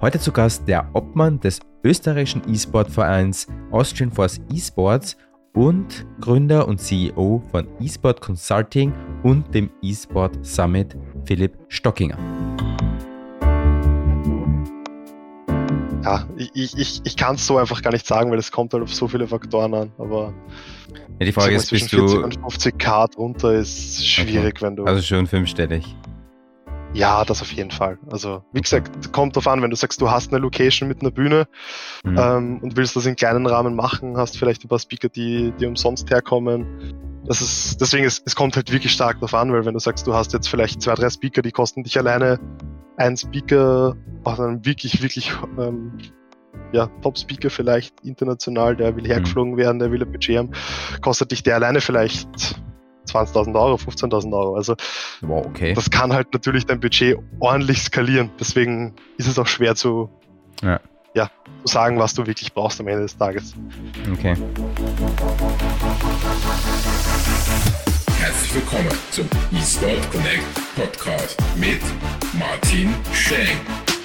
Heute zu Gast der Obmann des österreichischen E-Sport-Vereins Austrian Force Esports und Gründer und CEO von eSport Consulting und dem eSport Summit, Philipp Stockinger. Ja, ich, ich, ich kann es so einfach gar nicht sagen, weil es kommt halt auf so viele Faktoren an. Aber ja, die Frage ist, bist du. 40 und 50 K drunter ist schwierig, okay. wenn du. Also schon fünfstellig. Ja, das auf jeden Fall. Also, wie gesagt, kommt drauf an, wenn du sagst, du hast eine Location mit einer Bühne mhm. ähm, und willst das in kleinen Rahmen machen, hast vielleicht ein paar Speaker, die, die umsonst herkommen. Das ist, deswegen, ist, es kommt halt wirklich stark drauf an, weil wenn du sagst, du hast jetzt vielleicht zwei, drei Speaker, die kosten dich alleine ein Speaker, auch ein wirklich, wirklich ähm, ja, Top-Speaker vielleicht international, der will mhm. hergeflogen werden, der will ein Budget haben, kostet dich der alleine vielleicht 20.000 Euro, 15.000 Euro. Also wow, okay. das kann halt natürlich dein Budget ordentlich skalieren. Deswegen ist es auch schwer zu, ja. Ja, zu sagen, was du wirklich brauchst am Ende des Tages. Okay. Herzlich willkommen zum eSport Connect Podcast mit Martin Schenk.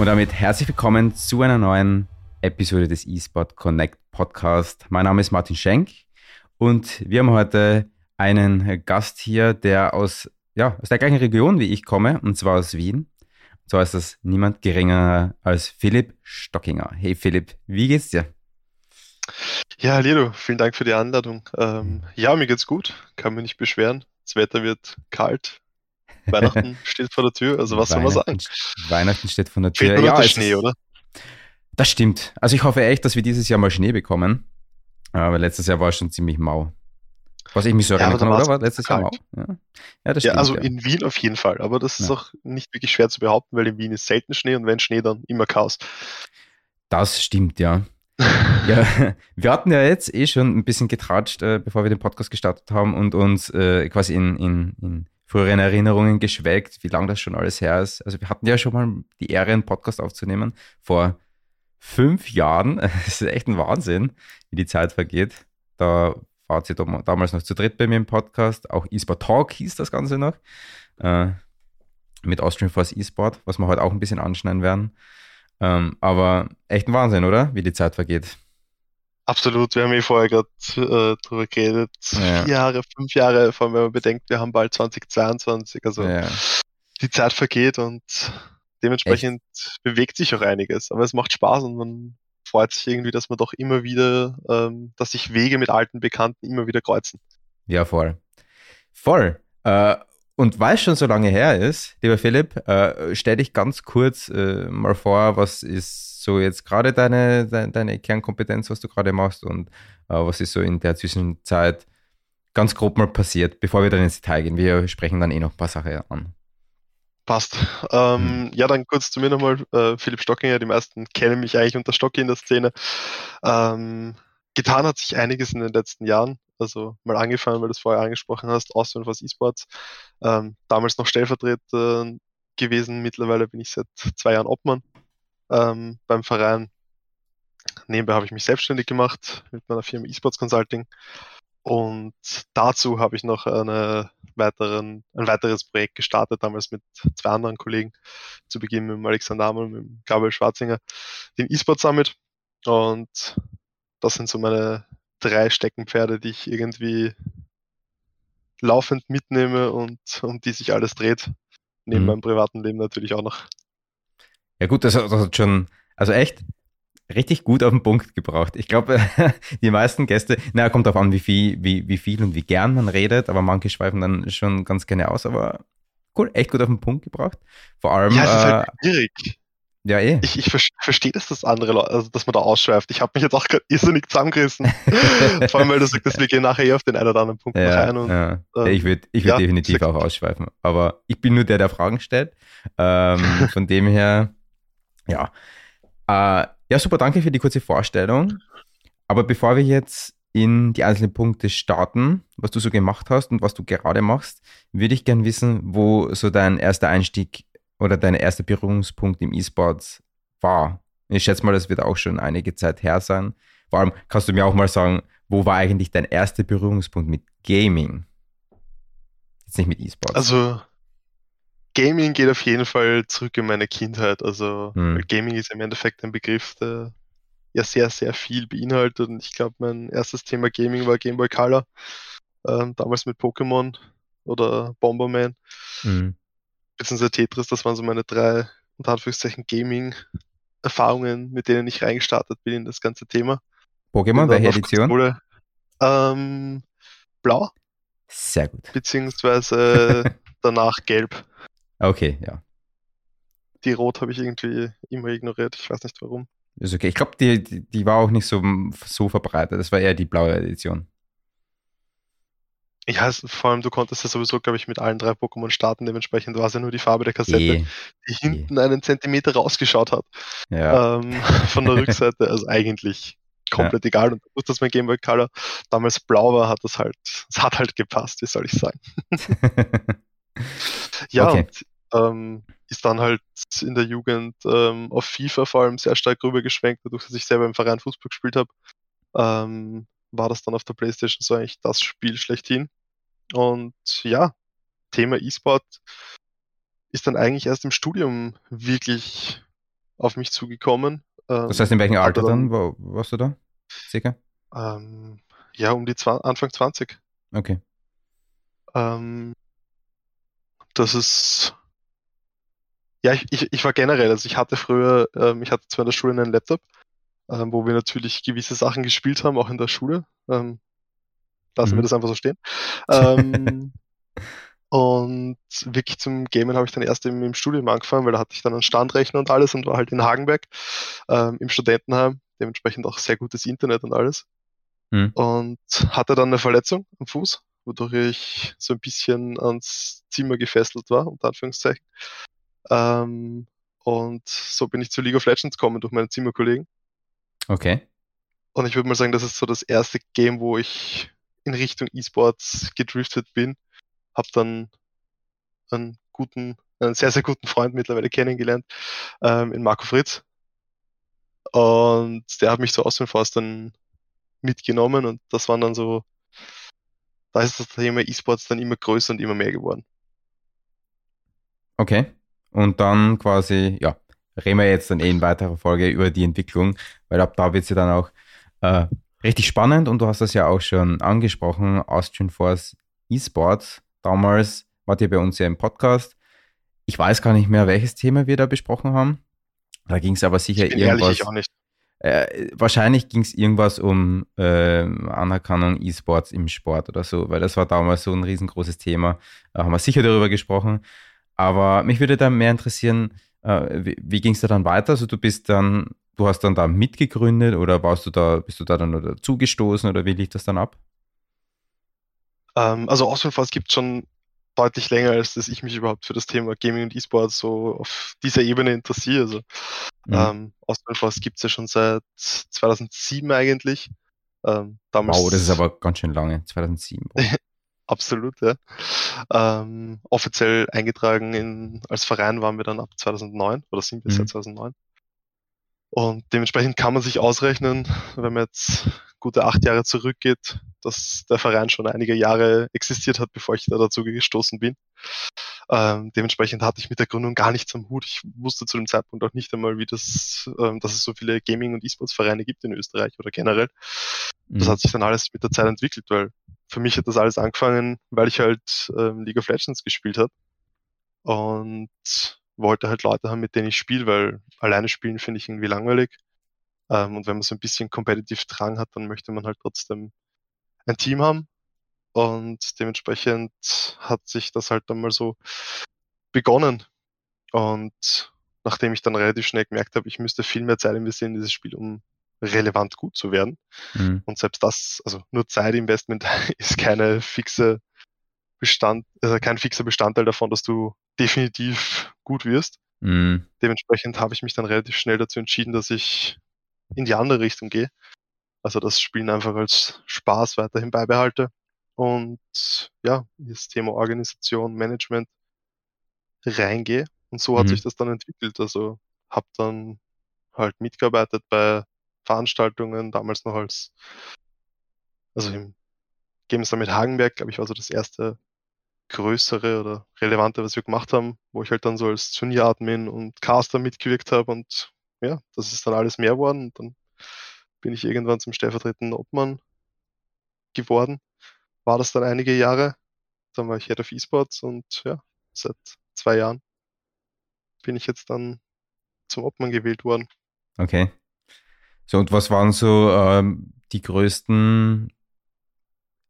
Und damit herzlich willkommen zu einer neuen Episode des eSport Connect Podcast. Mein Name ist Martin Schenk und wir haben heute einen Gast hier, der aus, ja, aus der gleichen Region wie ich komme, und zwar aus Wien. Und zwar ist das niemand geringer als Philipp Stockinger. Hey Philipp, wie geht's dir? Ja, Lido, vielen Dank für die Einladung. Ähm, ja, mir geht's gut, kann mich nicht beschweren. Das Wetter wird kalt, Weihnachten steht vor der Tür, also was soll man sagen? Weihnachten steht vor der Tür. Fehlt ja, der Schnee, oder? Das stimmt. Also ich hoffe echt, dass wir dieses Jahr mal Schnee bekommen. Aber letztes Jahr war es schon ziemlich mau. Was ich mich so erinnern ja, kann, oder? War letztes Jahr mau? Ja, ja, das stimmt, ja also ja. in Wien auf jeden Fall. Aber das ist auch nicht wirklich schwer zu behaupten, weil in Wien ist selten Schnee und wenn Schnee, dann immer Chaos. Das stimmt, ja. ja, wir hatten ja jetzt eh schon ein bisschen getratscht, äh, bevor wir den Podcast gestartet haben und uns äh, quasi in, in, in früheren Erinnerungen geschwelgt, wie lange das schon alles her ist. Also wir hatten ja schon mal die Ehre, einen Podcast aufzunehmen vor fünf Jahren. Das ist echt ein Wahnsinn, wie die Zeit vergeht. Da war sie damals noch zu dritt bei mir im Podcast. Auch eSport Talk hieß das Ganze noch. Äh, mit Austrian Force eSport, was wir heute auch ein bisschen anschneiden werden. Ähm, aber echt ein Wahnsinn, oder? Wie die Zeit vergeht. Absolut, wir haben eh vorher gerade äh, drüber geredet. Ja. Vier Jahre, fünf Jahre, vor allem wenn man bedenkt, wir haben bald 2022. Also ja. die Zeit vergeht und dementsprechend Echt? bewegt sich auch einiges. Aber es macht Spaß und man freut sich irgendwie, dass man doch immer wieder, ähm, dass sich Wege mit alten Bekannten immer wieder kreuzen. Ja, voll. Voll. Äh, und weil es schon so lange her ist, lieber Philipp, äh, stell dich ganz kurz äh, mal vor, was ist so jetzt gerade deine, deine, deine, Kernkompetenz, was du gerade machst und äh, was ist so in der Zwischenzeit ganz grob mal passiert, bevor wir dann ins Detail gehen. Wir sprechen dann eh noch ein paar Sachen an. Passt. Ähm, hm. Ja, dann kurz zu mir nochmal. Äh, Philipp Stockinger, die meisten kennen mich eigentlich unter Stocki in der Szene. Ähm, getan hat sich einiges in den letzten Jahren. Also mal angefangen, weil du es vorher angesprochen hast, Austrian was E-Sports. Ähm, damals noch Stellvertreter gewesen. Mittlerweile bin ich seit zwei Jahren Obmann ähm, beim Verein. Nebenbei habe ich mich selbstständig gemacht mit meiner Firma eSports Consulting. Und dazu habe ich noch weiteren, ein weiteres Projekt gestartet, damals mit zwei anderen Kollegen, zu Beginn mit dem Alexander Amel und mit Gabriel Schwarzinger, den eSports Summit. Und das sind so meine drei Steckenpferde, die ich irgendwie laufend mitnehme und um die sich alles dreht. Neben mhm. meinem privaten Leben natürlich auch noch. Ja gut, das, das hat schon, also echt richtig gut auf den Punkt gebracht. Ich glaube, die meisten Gäste, naja, kommt darauf an, wie viel, wie, wie viel und wie gern man redet, aber manche schweifen dann schon ganz gerne aus, aber cool, echt gut auf den Punkt gebracht. Vor allem. Ja, es ist halt äh, schwierig. Ja, eh. Ich, ich verstehe das, dass andere Leute, also dass man da ausschweift. Ich habe mich jetzt auch gerade irrsinnig zusammengerissen. Vor allem, weil du sagst, wir gehen nachher eh auf den einen oder anderen Punkt ja, rein. Und, ja. Äh, ich würde ich würd ja, definitiv auch ausschweifen. Aber ich bin nur der, der Fragen stellt. Ähm, von dem her, ja. Äh, ja, super, danke für die kurze Vorstellung. Aber bevor wir jetzt in die einzelnen Punkte starten, was du so gemacht hast und was du gerade machst, würde ich gerne wissen, wo so dein erster Einstieg oder dein erster Berührungspunkt im E-Sports war. Ich schätze mal, das wird auch schon einige Zeit her sein. Vor allem kannst du mir auch mal sagen, wo war eigentlich dein erster Berührungspunkt mit Gaming? Jetzt nicht mit E-Sports. Also Gaming geht auf jeden Fall zurück in meine Kindheit. Also Hm. Gaming ist im Endeffekt ein Begriff, der ja sehr, sehr viel beinhaltet. Und ich glaube, mein erstes Thema Gaming war Game Boy Color. Ähm, damals mit Pokémon oder Bomberman, Mhm. Beziehungsweise Tetris. Das waren so meine drei, unter Anführungszeichen, Gaming-Erfahrungen, mit denen ich reingestartet bin in das ganze Thema. Pokémon, dann welche Edition? Ähm, blau, Sehr gut. beziehungsweise danach gelb. Okay, ja. Die rot habe ich irgendwie immer ignoriert. Ich weiß nicht warum. Ist okay. Ich glaube, die, die, die war auch nicht so, so verbreitet. Das war eher die blaue Edition. Ja, es, vor allem, du konntest ja sowieso, glaube ich, mit allen drei Pokémon starten. Dementsprechend war es ja nur die Farbe der Kassette, Eh, die hinten einen Zentimeter rausgeschaut hat. ja. Ähm, von der Rückseite. Also eigentlich komplett egal. Und gut, dass mein Game Boy Color damals blau war, hat das halt, es hat halt gepasst, wie soll ich sagen. Ja, Okay. und ähm, ist dann halt in der Jugend ähm, auf FIFA vor allem sehr stark rübergeschwenkt, dadurch, dass ich selber im Verein Fußball gespielt habe. Ähm, war das dann auf der Playstation so eigentlich das Spiel schlechthin. Und ja, Thema E-Sport ist dann eigentlich erst im Studium wirklich auf mich zugekommen. Ähm, Das heißt, in welchem hatte Alter dann war, warst du da? Circa? Ähm, ja, um die Anfang 20. Okay. Ähm, das ist. Ja, ich, ich, ich war generell, also ich hatte früher, ähm, ich hatte zwar in der Schule einen Laptop, ähm, wo wir natürlich gewisse Sachen gespielt haben, auch in der Schule. Ähm, lassen wir Mhm. das einfach so stehen. Ähm, und wirklich zum Gamen habe ich dann erst im, im Studium angefangen, weil da hatte ich dann einen Standrechner und alles und war halt in Hagenberg ähm, im Studentenheim, dementsprechend auch sehr gutes Internet und alles. Mhm. Und hatte dann eine Verletzung am Fuß, wodurch ich so ein bisschen ans Zimmer gefesselt war, unter Anführungszeichen. Ähm, und so bin ich zu League of Legends gekommen durch meine Zimmerkollegen. Okay. Und ich würde mal sagen, das ist so das erste Game, wo ich in Richtung E-Sports gedriftet bin. Hab dann einen guten, einen sehr, sehr guten Freund mittlerweile kennengelernt, ähm, in Marco Fritz. Und der hat mich zu Außenforst dann mitgenommen und das waren dann so, da ist das Thema E-Sports dann immer größer und immer mehr geworden. Okay. Und dann quasi, ja, reden wir jetzt dann eh in weiterer Folge über die Entwicklung, weil ab da wird es ja dann auch äh, richtig spannend und du hast das ja auch schon angesprochen, Austrian Force eSports. Damals wart ihr bei uns ja im Podcast. Ich weiß gar nicht mehr, welches Thema wir da besprochen haben. Da ging es aber sicher irgendwas. ehrlich. Äh, wahrscheinlich ging es irgendwas um äh, Anerkennung E-Sports im Sport oder so, weil das war damals so ein riesengroßes Thema. Da haben wir sicher darüber gesprochen. Aber mich würde da mehr interessieren, äh, wie, wie ging es da dann weiter? Also du bist dann, du hast dann da mitgegründet oder warst du da, bist du da dann nur dazugestoßen oder wie lief das dann ab? Ähm, also Außenforst gibt schon deutlich länger, als dass ich mich überhaupt für das Thema Gaming und E-Sport so auf dieser Ebene interessiere. Also Mhm. ähm, Außenforst gibt es ja schon seit 2007 eigentlich. Ähm, wow, das ist aber ganz schön lange, 2007. Boah. Absolut, ja. Ähm, offiziell eingetragen in, als Verein waren wir dann ab 2009 oder sind wir Mhm. seit 2009. Und dementsprechend kann man sich ausrechnen, wenn man jetzt gute acht Jahre zurückgeht, dass der Verein schon einige Jahre existiert hat, bevor ich da dazu gestoßen bin. Ähm, dementsprechend hatte ich mit der Gründung gar nichts am Hut. Ich wusste zu dem Zeitpunkt auch nicht einmal, wie das, ähm, dass es so viele Gaming- und E-Sports-Vereine gibt in Österreich oder generell. Das Mhm. hat sich dann alles mit der Zeit entwickelt, weil für mich hat das alles angefangen, weil ich halt ähm, League of Legends gespielt habe und wollte halt Leute haben, mit denen ich spiele, weil alleine spielen finde ich irgendwie langweilig. Ähm, und wenn man so ein bisschen competitive Drang hat, dann möchte man halt trotzdem ein Team haben. Und dementsprechend hat sich das halt dann mal so begonnen. Und nachdem ich dann relativ schnell gemerkt habe, ich müsste viel mehr Zeit investieren in dieses Spiel, um relevant gut zu werden, Mhm. und selbst das, also nur Zeitinvestment ist keine fixe Bestand, also kein fixer Bestandteil davon, dass du definitiv gut wirst. Mhm. Dementsprechend habe ich mich dann relativ schnell dazu entschieden, dass ich in die andere Richtung gehe. Also das Spielen einfach als Spaß weiterhin beibehalte. Und ja, das Thema Organisation, Management reingehe. Und so hat Mhm. sich das dann entwickelt. Also habe dann halt mitgearbeitet bei Veranstaltungen, damals noch als, also im Games Summit Hagenberg, glaube ich, war so das erste größere oder relevante, was wir gemacht haben, wo ich halt dann so als Turnieradmin und Caster mitgewirkt habe und ja, das ist dann alles mehr worden und dann bin ich irgendwann zum stellvertretenden Obmann geworden. War das dann einige Jahre. Dann war ich Head of Esports und ja, seit zwei Jahren bin ich jetzt dann zum Obmann gewählt worden. Okay. So, und was waren so ähm, die größten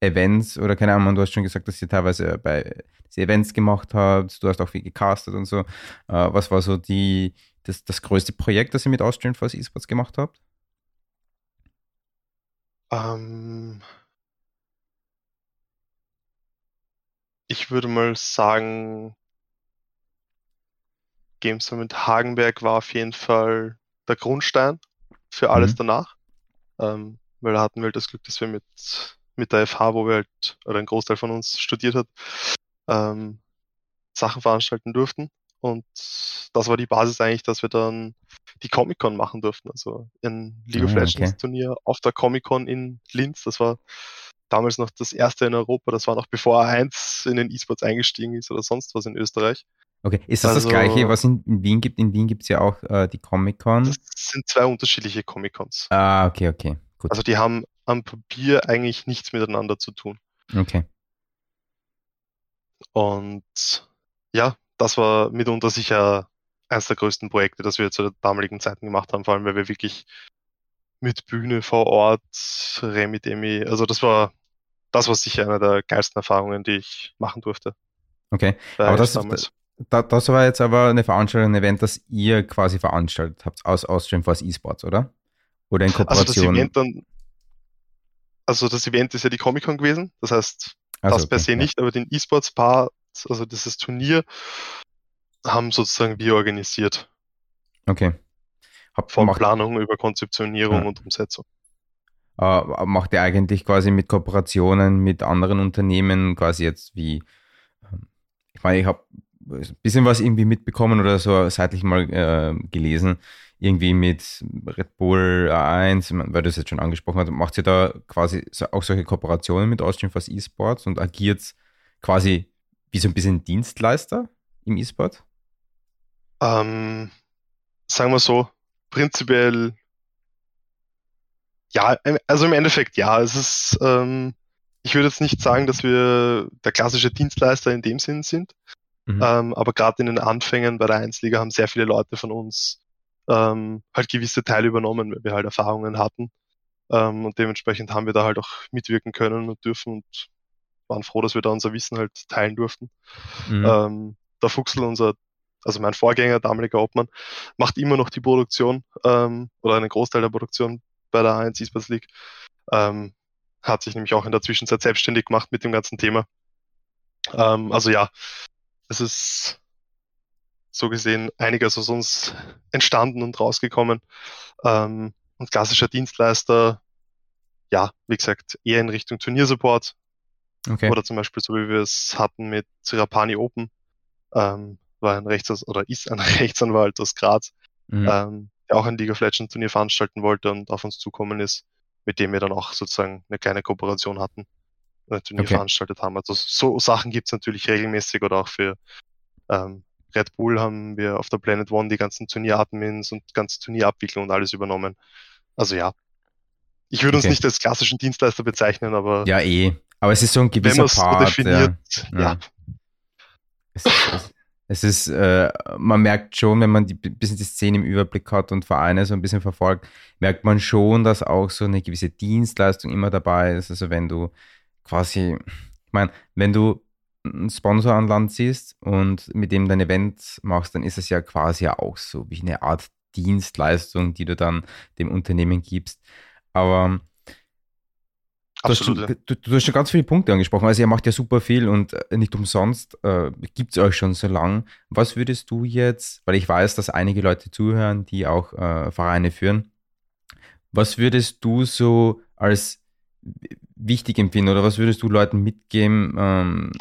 Events oder keine Ahnung, du hast schon gesagt, dass ihr teilweise bei Events gemacht habt, du hast auch viel gecastet und so. Äh, was war so die, das, das größte Projekt, das ihr mit Austrian Force Esports gemacht habt? Ähm, ich würde mal sagen, Games Summit Hagenberg war auf jeden Fall der Grundstein für alles mhm. danach. Ähm, weil da hatten wir halt das Glück, dass wir mit, mit der FH, wo wir halt, oder ein Großteil von uns studiert hat, ähm, Sachen veranstalten durften. Und das war die Basis eigentlich, dass wir dann die Comic-Con machen durften. Also ein League of ah, Legends okay. Turnier auf der Comic-Con in Linz. Das war damals noch das erste in Europa. Das war noch bevor A1 in den E-Sports eingestiegen ist oder sonst was in Österreich. Okay, ist das also, das gleiche, was in, in Wien gibt? In Wien gibt es ja auch äh, die Comic-Con. Das sind zwei unterschiedliche Comic-Cons. Ah, okay, okay. Gut. Also die haben am Papier eigentlich nichts miteinander zu tun. Okay. Und ja, das war mitunter sicher eines der größten Projekte, das wir zu der damaligen Zeiten gemacht haben, vor allem weil wir wirklich mit Bühne vor Ort, Remit Emi, also das war, das war sicher eine der geilsten Erfahrungen, die ich machen durfte. Okay, aber das. Da, das war jetzt aber eine Veranstaltung, ein Event, das ihr quasi veranstaltet habt aus Austrian Force Esports, oder? Oder in Kooperation? Also das Event dann, also das Event ist ja die Comic-Con gewesen, das heißt, also, das okay, per se ja. nicht, aber den E-Sports-Part, also dieses Turnier, haben sozusagen wir organisiert. Okay. Hab, Von macht, Planung über Konzeptionierung ja. und Umsetzung. Uh, macht ihr eigentlich quasi mit Kooperationen mit anderen Unternehmen quasi jetzt wie, ähm, ich meine, ich habe ein bisschen was irgendwie mitbekommen oder so seitlich mal äh, gelesen, irgendwie mit Red Bull A1, weil du es jetzt schon angesprochen hast, macht ihr da quasi auch solche Kooperationen mit Austrian Force Esports und agiert quasi wie so ein bisschen Dienstleister im E-Sport? Ähm, sagen wir so, prinzipiell ja, also im Endeffekt ja. Es ist, ähm, ich würde jetzt nicht sagen, dass wir der klassische Dienstleister in dem Sinn sind, mhm. ähm, aber gerade in den Anfängen bei der 1 haben sehr viele Leute von uns ähm, halt gewisse Teile übernommen, weil wir halt Erfahrungen hatten. Ähm, und dementsprechend haben wir da halt auch mitwirken können und dürfen und waren froh, dass wir da unser Wissen halt teilen durften. Mhm. Ähm, der Fuchsel, unser also mein Vorgänger, damaliger Obmann, macht immer noch die Produktion ähm, oder einen Großteil der Produktion bei der A1 Esports League. Ähm, hat sich nämlich auch in der Zwischenzeit selbstständig gemacht mit dem ganzen Thema. Ähm, also ja, es ist so gesehen einiges aus uns entstanden und rausgekommen. Ähm, und klassischer Dienstleister, ja, wie gesagt, eher in Richtung Turniersupport. Okay. Oder zum Beispiel so wie wir es hatten mit Rapani Open. Ähm, war ein Rechts oder ist ein Rechtsanwalt aus Graz, mhm. ähm, der auch ein League of Legends Turnier veranstalten wollte und auf uns zukommen ist, mit dem wir dann auch sozusagen eine kleine Kooperation hatten, ein Turnier okay. veranstaltet haben. Also so Sachen gibt's natürlich regelmäßig oder auch für ähm, Red Bull haben wir auf der Planet One die ganzen Turnieradmins und ganze Turnierabwicklung und alles übernommen. Also ja. Ich würde okay. uns nicht als klassischen Dienstleister bezeichnen, aber. Ja, eh. Aber es ist so ein gewisser wenn Part. So definiert, ja. ja. Es, es, es ist, äh, man merkt schon, wenn man die bisschen die Szene im Überblick hat und Vereine so ein bisschen verfolgt, merkt man schon, dass auch so eine gewisse Dienstleistung immer dabei ist. Also wenn du quasi, ich meine, wenn du einen Sponsor an Land ziehst und mit dem dein Event machst, dann ist es ja quasi auch so wie eine Art Dienstleistung, die du dann dem Unternehmen gibst. Aber Du hast, schon, du, du hast, schon, ganz viele Punkte angesprochen. Also ihr macht ja super viel und äh, nicht umsonst äh, gibt es euch schon so lang. Was würdest du jetzt, weil ich weiß, dass einige Leute zuhören, die auch äh, Vereine führen, was würdest du so als wichtig empfinden oder was würdest du Leuten mitgeben ähm,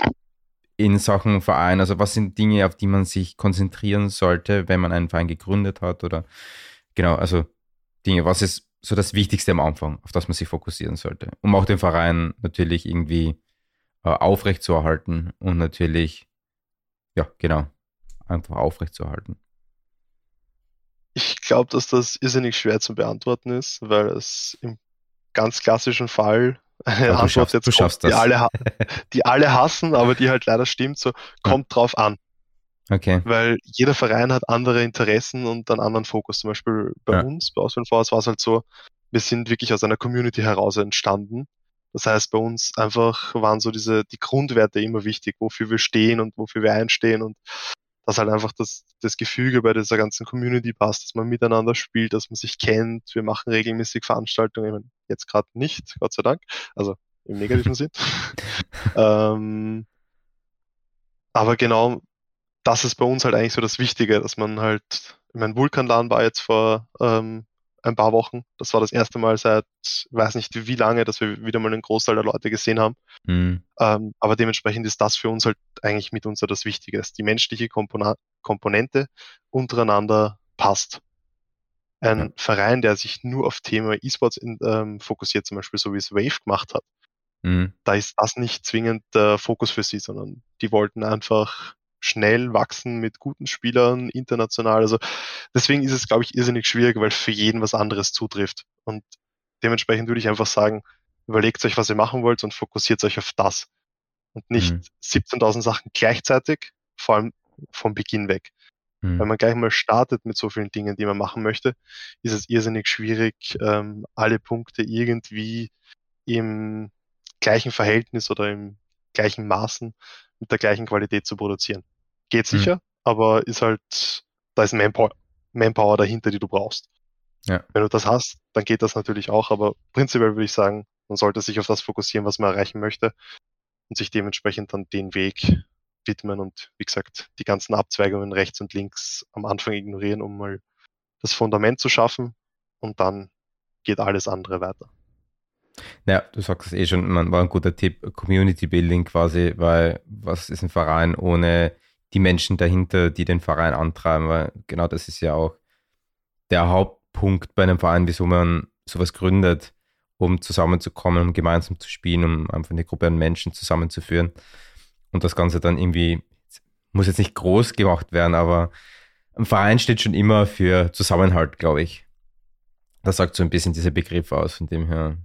in Sachen Verein? Also was sind Dinge, auf die man sich konzentrieren sollte, wenn man einen Verein gegründet hat oder genau, also Dinge, was ist so das Wichtigste am Anfang, auf das man sich fokussieren sollte, um auch den Verein natürlich irgendwie äh, aufrecht zu erhalten und natürlich, ja, genau, einfach aufrecht zu erhalten. Ich glaube, dass das irrsinnig schwer zu beantworten ist, weil es im ganz klassischen Fall eine du Antwort schaffst- jetzt kommt, die alle, die alle hassen, aber die halt leider stimmt, so kommt drauf an. Okay. weil jeder Verein hat andere Interessen und einen anderen Fokus. Zum Beispiel bei Ja. uns, bei Force, war es halt so, wir sind wirklich aus einer Community heraus entstanden. Das heißt, bei uns einfach waren so diese, die Grundwerte immer wichtig, wofür wir stehen und wofür wir einstehen und dass halt einfach das, das Gefüge bei dieser ganzen Community passt, dass man miteinander spielt, dass man sich kennt. Wir machen regelmäßig Veranstaltungen, jetzt gerade nicht, Gott sei Dank, also im negativen Sinn. ähm, aber genau, das ist bei uns halt eigentlich so das Wichtige, dass man halt, ich mein Vulkanlan war jetzt vor ähm, ein paar Wochen. Das war das erste Mal seit, weiß nicht wie lange, dass wir wieder mal einen Großteil der Leute gesehen haben. Mhm. Ähm, aber dementsprechend ist das für uns halt eigentlich mitunter das Wichtige, dass die menschliche Komponente untereinander passt. Ein. Verein, der sich nur auf Thema E-Sports ähm, fokussiert, zum Beispiel so wie es Wave gemacht hat, Mhm. da ist das nicht zwingend der Fokus für sie, sondern die wollten einfach schnell wachsen mit guten Spielern, international. Also deswegen ist es, glaube ich, irrsinnig schwierig, weil für jeden was anderes zutrifft. Und dementsprechend würde ich einfach sagen, überlegt euch, was ihr machen wollt und fokussiert euch auf das. Und nicht Mhm. 17.000 Sachen gleichzeitig, vor allem vom Beginn weg. Wenn Mhm. man gleich mal startet mit so vielen Dingen, die man machen möchte, ist es irrsinnig schwierig, ähm, alle Punkte irgendwie im gleichen Verhältnis oder im gleichen Maßen mit der gleichen Qualität zu produzieren. Geht Mhm. sicher, aber ist halt, da ist Manpower, Manpower dahinter, die du brauchst. Ja. Wenn du das hast, dann geht das natürlich auch, aber prinzipiell würde ich sagen, man sollte sich auf das fokussieren, was man erreichen möchte und sich dementsprechend dann den Weg widmen und wie gesagt, die ganzen Abzweigungen rechts und links am Anfang ignorieren, um mal das Fundament zu schaffen. Und dann geht alles andere weiter. Ja, du sagst es eh schon, man war ein guter Tipp, Community Building quasi, weil was ist ein Verein ohne die Menschen dahinter, die den Verein antreiben, weil genau das ist ja auch der Hauptpunkt bei einem Verein, wieso man sowas gründet, um zusammenzukommen, um gemeinsam zu spielen, um einfach eine Gruppe an Menschen zusammenzuführen und das Ganze dann irgendwie, muss jetzt nicht groß gemacht werden, aber ein Verein steht schon immer für Zusammenhalt, glaube ich. Das sagt so ein bisschen dieser Begriff aus, von dem her,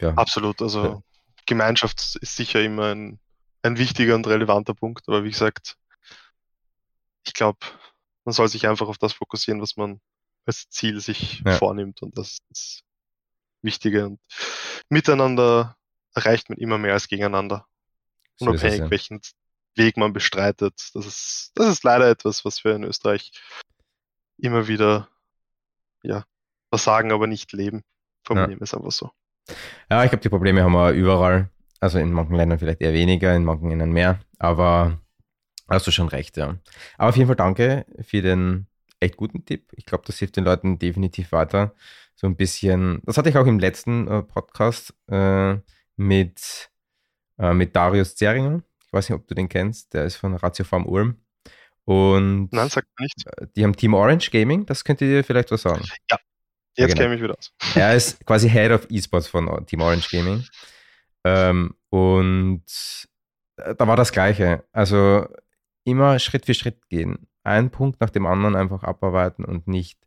ja. Absolut, also Ja. Gemeinschaft ist sicher immer ein, ein wichtiger und relevanter Punkt, aber wie gesagt, ich glaube, man soll sich einfach auf das fokussieren, was man als Ziel sich Ja. vornimmt und das ist das Wichtige und miteinander erreicht man immer mehr als gegeneinander. Ist unabhängig ja. welchen Weg man bestreitet. Das ist, das ist leider etwas, was wir in Österreich immer wieder, ja, was sagen, aber nicht leben. Formulieren wir es einfach so. Ja, ich glaube, die Probleme haben wir überall. Also in manchen Ländern vielleicht eher weniger, in manchen Ländern mehr. Aber hast du schon recht, ja. Aber auf jeden Fall danke für den echt guten Tipp. Ich glaube, das hilft den Leuten definitiv weiter. So ein bisschen, das hatte ich auch im letzten äh, Podcast äh, mit, äh, mit Darius Zeringer. Ich weiß nicht, ob du den kennst. Der ist von Ratio Farm Ulm. Und Nein, sagt man nicht. die haben Team Orange Gaming. Das könnte dir vielleicht was sagen. Jetzt genau. kenne ich mich wieder aus. Er ist quasi Head of Esports von Team Orange Gaming. Ähm, und da war das Gleiche. Also immer Schritt für Schritt gehen. Ein Punkt nach dem anderen einfach abarbeiten und nicht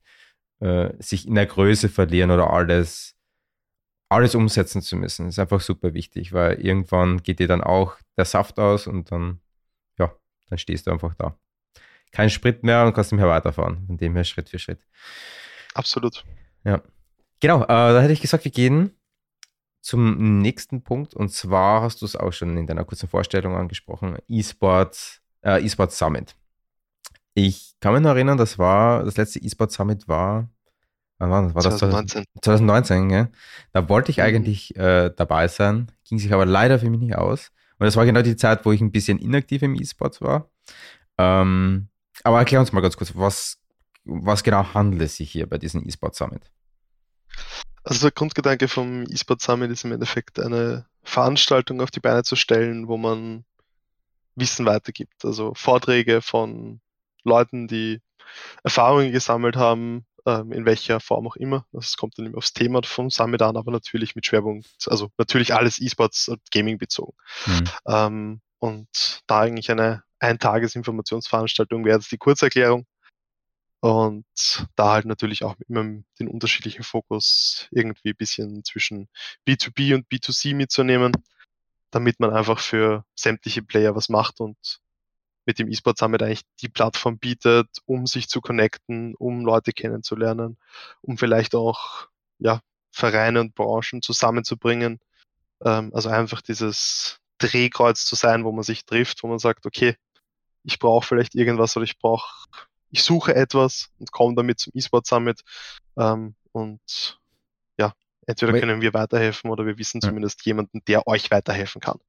äh, sich in der Größe verlieren oder alles, alles umsetzen zu müssen. Ist einfach super wichtig, weil irgendwann geht dir dann auch der Saft aus und dann, ja, dann stehst du einfach da. Kein Sprit mehr und kannst nicht mehr weiterfahren. Von dem her Schritt für Schritt. Absolut. Ja. Genau, äh, da hätte ich gesagt, wir gehen zum nächsten Punkt. Und zwar hast du es auch schon in deiner kurzen Vorstellung angesprochen: E-Sport, äh, E-Sport Summit. Ich kann mich noch erinnern, das war, das letzte E-Sport Summit war, wann war das? War das 2019. 2019, gell? Da wollte ich Mhm. eigentlich äh, dabei sein, ging sich aber leider für mich nicht aus. Und das war genau die Zeit, wo ich ein bisschen inaktiv im E-Sports war. Ähm, aber erklär uns mal ganz kurz, was, was genau handelt es sich hier bei diesem E-Sport Summit? Also der Grundgedanke vom eSport Summit ist im Endeffekt eine Veranstaltung auf die Beine zu stellen, wo man Wissen weitergibt. Also Vorträge von Leuten, die Erfahrungen gesammelt haben, ähm, in welcher Form auch immer. Das kommt dann immer aufs Thema vom Summit an, aber natürlich mit Schwerpunkt, also natürlich alles E-Sports und Gaming bezogen. Mhm. Ähm, und da eigentlich eine Eintagesinformationsveranstaltung wäre jetzt die Kurzerklärung. Und da halt natürlich auch immer den unterschiedlichen Fokus irgendwie ein bisschen zwischen B2B und B2C mitzunehmen, damit man einfach für sämtliche Player was macht und mit dem E-Sport Summit eigentlich die Plattform bietet, um sich zu connecten, um Leute kennenzulernen, um vielleicht auch ja, Vereine und Branchen zusammenzubringen. Ähm, also einfach dieses Drehkreuz zu sein, wo man sich trifft, wo man sagt, okay, ich brauche vielleicht irgendwas oder ich brauche, ich suche etwas und komme damit zum E-Sport Summit. Ähm, und ja, entweder können wir weiterhelfen oder wir wissen zumindest jemanden, der euch weiterhelfen kann.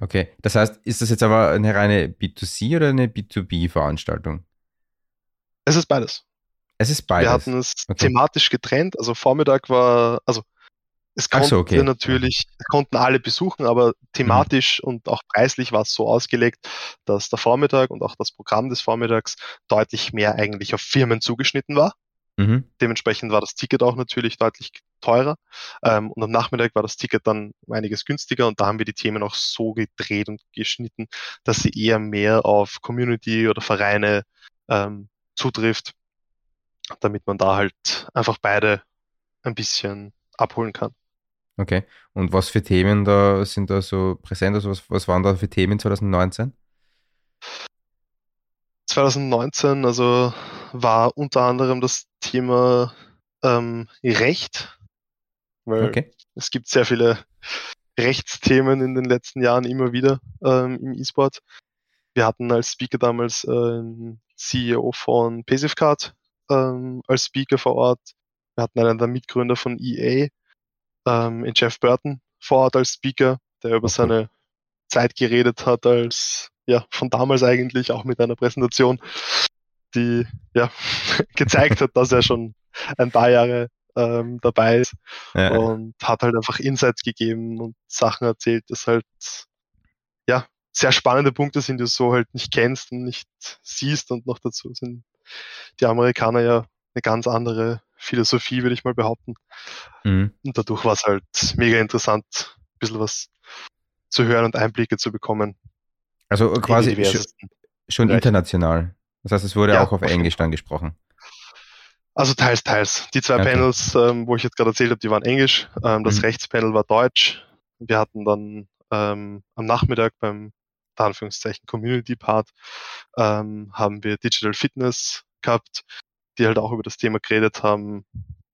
Okay, das heißt, ist das jetzt aber eine reine B2C oder eine B2B-Veranstaltung? Es ist beides. Es ist beides. Wir hatten es okay. thematisch getrennt. Also Vormittag war, also es konnte so, okay. natürlich, konnten alle besuchen, aber thematisch mhm. und auch preislich war es so ausgelegt, dass der Vormittag und auch das Programm des Vormittags deutlich mehr eigentlich auf Firmen zugeschnitten war. Mhm. Dementsprechend war das Ticket auch natürlich deutlich teurer. Ähm, und am Nachmittag war das Ticket dann einiges günstiger und da haben wir die Themen auch so gedreht und geschnitten, dass sie eher mehr auf Community oder Vereine ähm, zutrifft, damit man da halt einfach beide ein bisschen abholen kann. Okay. Und was für Themen da sind da so präsent? Also was, was waren da für Themen 2019? 2019, also war unter anderem das Thema ähm, Recht, weil okay. es gibt sehr viele Rechtsthemen in den letzten Jahren immer wieder ähm, im E-Sport. Wir hatten als Speaker damals ähm, CEO von Pasivecard ähm, als Speaker vor Ort. Wir hatten einen der Mitgründer von EA, ähm, in Jeff Burton vor Ort als Speaker, der über seine Zeit geredet hat als ja von damals eigentlich auch mit einer Präsentation, die ja gezeigt hat, dass er schon ein paar Jahre ähm, dabei ist ja. und hat halt einfach Insights gegeben und Sachen erzählt, das halt ja sehr spannende Punkte sind, die du so halt nicht kennst und nicht siehst und noch dazu sind die Amerikaner ja eine ganz andere Philosophie, würde ich mal behaupten. Mhm. Und dadurch war es halt mega interessant, ein bisschen was zu hören und Einblicke zu bekommen. Also quasi schon, schon international. Das heißt, es wurde ja, auch auf Englisch dann gesprochen. Also teils, teils. Die zwei okay. Panels, ähm, wo ich jetzt gerade erzählt habe, die waren Englisch. Ähm, das mhm. Rechtspanel war Deutsch. Wir hatten dann ähm, am Nachmittag beim Anführungszeichen Community Part ähm, haben wir Digital Fitness gehabt, die halt auch über das Thema geredet haben,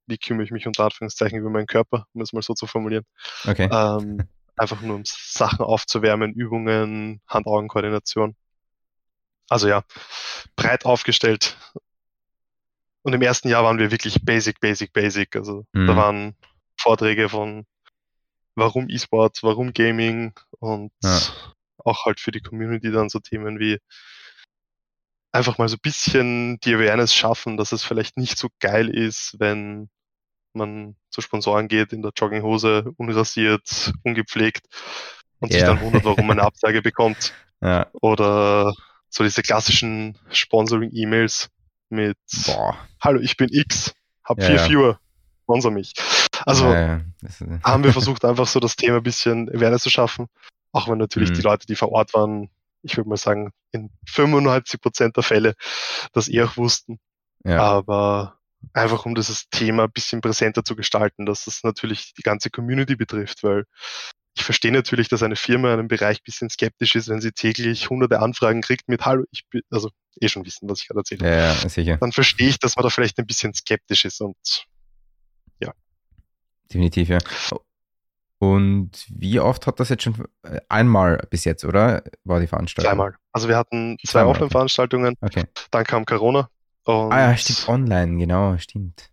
wie kümmere ich mich unter Anführungszeichen über meinen Körper, um es mal so zu formulieren. Okay. Ähm, einfach nur um Sachen aufzuwärmen, Übungen, Hand-Augen-Koordination. Also ja, breit aufgestellt. Und im ersten Jahr waren wir wirklich basic, basic, basic. Also mhm. da waren Vorträge von warum E-Sport, warum Gaming und ja. auch halt für die Community dann so Themen wie einfach mal so ein bisschen die Awareness schaffen, dass es vielleicht nicht so geil ist, wenn man zu Sponsoren geht in der Jogginghose, unrasiert, ungepflegt und yeah. sich dann wundert, warum man eine Absage bekommt. Ja. Oder so diese klassischen Sponsoring-E-Mails mit Boah. Hallo, ich bin X, hab ja, vier ja. Viewer, sponsor mich. Also ja, haben wir versucht, einfach so das Thema ein bisschen Awareness zu schaffen. Auch wenn natürlich mhm. die Leute, die vor Ort waren, ich würde mal sagen, in 95 Prozent der Fälle das eh auch wussten. Aber einfach um dieses Thema ein bisschen präsenter zu gestalten, dass das natürlich die ganze Community betrifft, weil ich verstehe natürlich, dass eine Firma in einem Bereich ein bisschen skeptisch ist, wenn sie täglich hunderte Anfragen kriegt mit Hallo, ich bin, also eh schon wissen, was ich gerade erzähle. Ja, ja, sicher. Dann verstehe ich, dass man da vielleicht ein bisschen skeptisch ist und ja. Definitiv, ja. Und wie oft hat das jetzt schon äh, einmal bis jetzt, oder? War die Veranstaltung? Zweimal. Also wir hatten zwei Offline-Veranstaltungen. Okay. Dann kam Corona. ah ja, stimmt, online, genau, stimmt.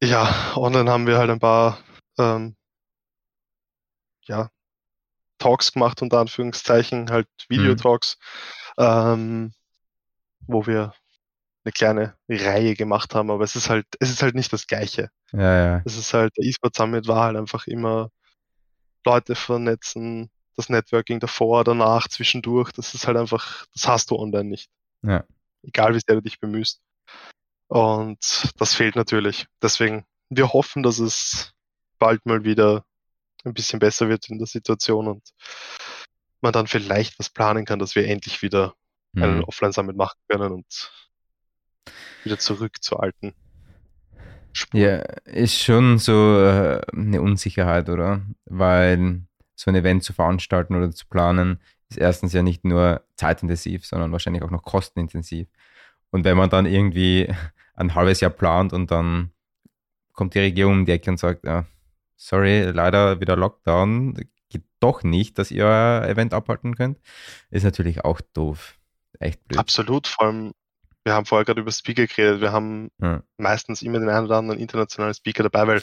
Ja, online haben wir halt ein paar ähm, ja, Talks gemacht, unter Anführungszeichen, halt Videotalks, mhm. ähm, wo wir eine kleine Reihe gemacht haben, aber es ist halt, es ist halt nicht das Gleiche. Ja, ja. Es ist halt, der E-Sport Summit war halt einfach immer Leute vernetzen, das Networking davor, danach, zwischendurch, das ist halt einfach, das hast du online nicht. Ja. Egal wie sehr du dich bemühst. Und das fehlt natürlich. Deswegen, wir hoffen, dass es bald mal wieder ein bisschen besser wird in der Situation und man dann vielleicht was planen kann, dass wir endlich wieder einen Mhm. Offline-Summit machen können und wieder zurück zur alten Spur. Ja, ist schon so äh, eine Unsicherheit, oder? Weil so ein Event zu veranstalten oder zu planen, ist erstens ja nicht nur zeitintensiv, sondern wahrscheinlich auch noch kostenintensiv. Und wenn man dann irgendwie ein halbes Jahr plant und dann kommt die Regierung um die Ecke und sagt, ja, sorry, leider wieder Lockdown, geht doch nicht, dass ihr euer Event abhalten könnt, ist natürlich auch doof. Echt blöd. Absolut, vor allem, wir haben vorher gerade über Speaker geredet, wir haben Ja. meistens immer den einen oder anderen internationalen Speaker dabei, weil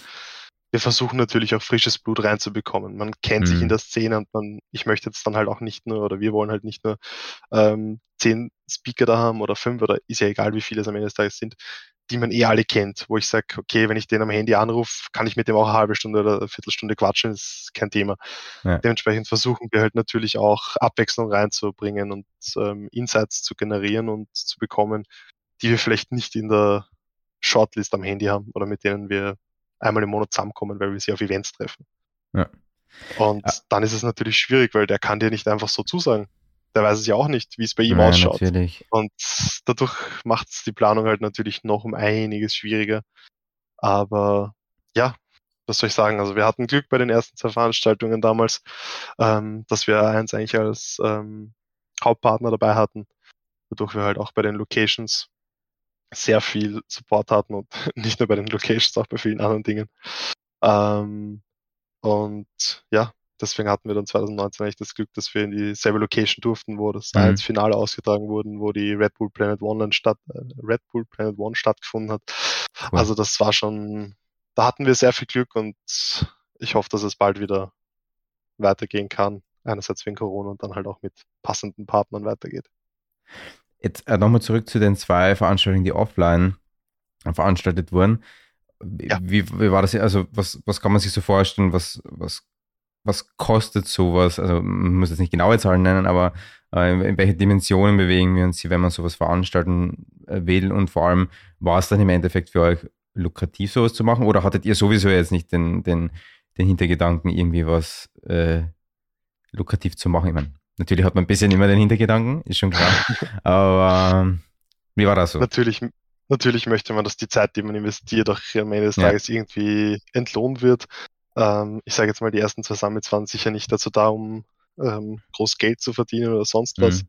wir versuchen natürlich auch frisches Blut reinzubekommen. Man kennt sich Mhm. in der Szene und man, ich möchte jetzt dann halt auch nicht nur, oder wir wollen halt nicht nur ähm, zehn Speaker da haben oder fünf oder ist ja egal, wie viele es am Ende des Tages sind, die man eh alle kennt, wo ich sage, okay, wenn ich den am Handy anrufe, kann ich mit dem auch eine halbe Stunde oder eine Viertelstunde quatschen, ist kein Thema. Ja. Dementsprechend versuchen wir halt natürlich auch Abwechslung reinzubringen und ähm, Insights zu generieren und zu bekommen, die wir vielleicht nicht in der Shortlist am Handy haben oder mit denen wir einmal im Monat zusammenkommen, weil wir sie auf Events treffen. Ja. Und Ja. dann ist es natürlich schwierig, weil der kann dir nicht einfach so zusagen. Der weiß es ja auch nicht, wie es bei ihm Ja, ausschaut. natürlich. Und dadurch macht es die Planung halt natürlich noch um einiges schwieriger. Aber ja, was soll ich sagen? Also wir hatten Glück bei den ersten zwei Veranstaltungen damals, ähm, dass wir eins eigentlich als ähm, Hauptpartner dabei hatten, wodurch wir halt auch bei den Locations sehr viel Support hatten und nicht nur bei den Locations, auch bei vielen anderen Dingen. Ähm, und ja, deswegen hatten wir dann 2019 eigentlich das Glück, dass wir in dieselbe Location durften, wo das Mhm. Finale ausgetragen wurden, wo die Red Bull Planet One statt, äh, Red Bull Planet One stattgefunden hat. Cool. Also das war schon, da hatten wir sehr viel Glück und ich hoffe, dass es bald wieder weitergehen kann. Einerseits wegen Corona und dann halt auch mit passenden Partnern weitergeht. Jetzt äh, nochmal zurück zu den zwei Veranstaltungen, die offline veranstaltet wurden. Wie, Ja. wie, wie war das? Also, was, was kann man sich so vorstellen? Was, was, was kostet sowas? Also, man muss jetzt nicht genaue Zahlen nennen, aber äh, in, welche Dimensionen bewegen wir uns hier, wenn man sowas veranstalten äh, will? Und vor allem, war es dann im Endeffekt für euch lukrativ, sowas zu machen? Oder hattet ihr sowieso jetzt nicht den, den, den Hintergedanken, irgendwie was äh, lukrativ zu machen? Ich meine, natürlich hat man ein bisschen immer den Hintergedanken, ist schon klar. Aber ähm, wie war das so? Natürlich, natürlich möchte man, dass die Zeit, die man investiert, auch am Ende des Ja. Tages irgendwie entlohnt wird. Ähm, ich sage jetzt mal, die ersten zwei Summits waren sicher nicht dazu da, um ähm, groß Geld zu verdienen oder sonst was. Mhm.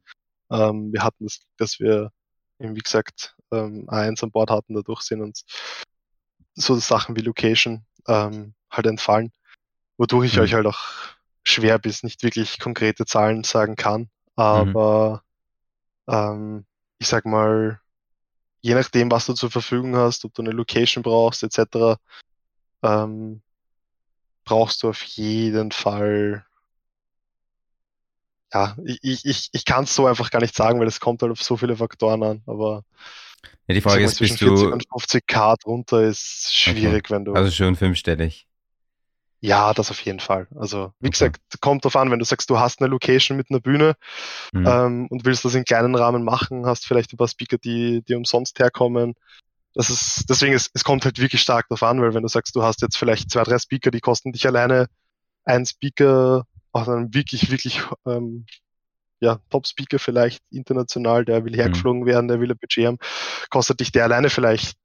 Ähm, wir hatten das, dass wir, eben, wie gesagt, ähm, A1 an Bord hatten, dadurch sind uns so Sachen wie Location ähm, halt entfallen, wodurch ich Mhm. euch halt auch schwer bis nicht wirklich konkrete Zahlen sagen kann. Aber ähm, ich sag mal, je nachdem, was du zur Verfügung hast, ob du eine Location brauchst, etc., ähm, brauchst du auf jeden Fall. Ja, ich, ich, ich, kann es so einfach gar nicht sagen, weil es kommt halt auf so viele Faktoren an. Aber Ja, die Frage mal, ist, zwischen bist 40 du und 50k drunter ist schwierig, wenn du. also schon fünfstellig? ja, das auf jeden Fall. Also, wie Okay. gesagt, kommt drauf an, wenn du sagst, du hast eine Location mit einer Bühne, Mhm. ähm, und willst das in kleinen Rahmen machen, hast vielleicht ein paar Speaker, die, die umsonst herkommen. Das ist, deswegen, ist, es kommt halt wirklich stark darauf an, weil wenn du sagst, du hast jetzt vielleicht zwei, drei Speaker, die kosten dich alleine ein Speaker, auch ein wirklich, wirklich, ähm, ja, Top-Speaker vielleicht international, der will hergeflogen werden, der will ein Budget haben, kostet dich der alleine vielleicht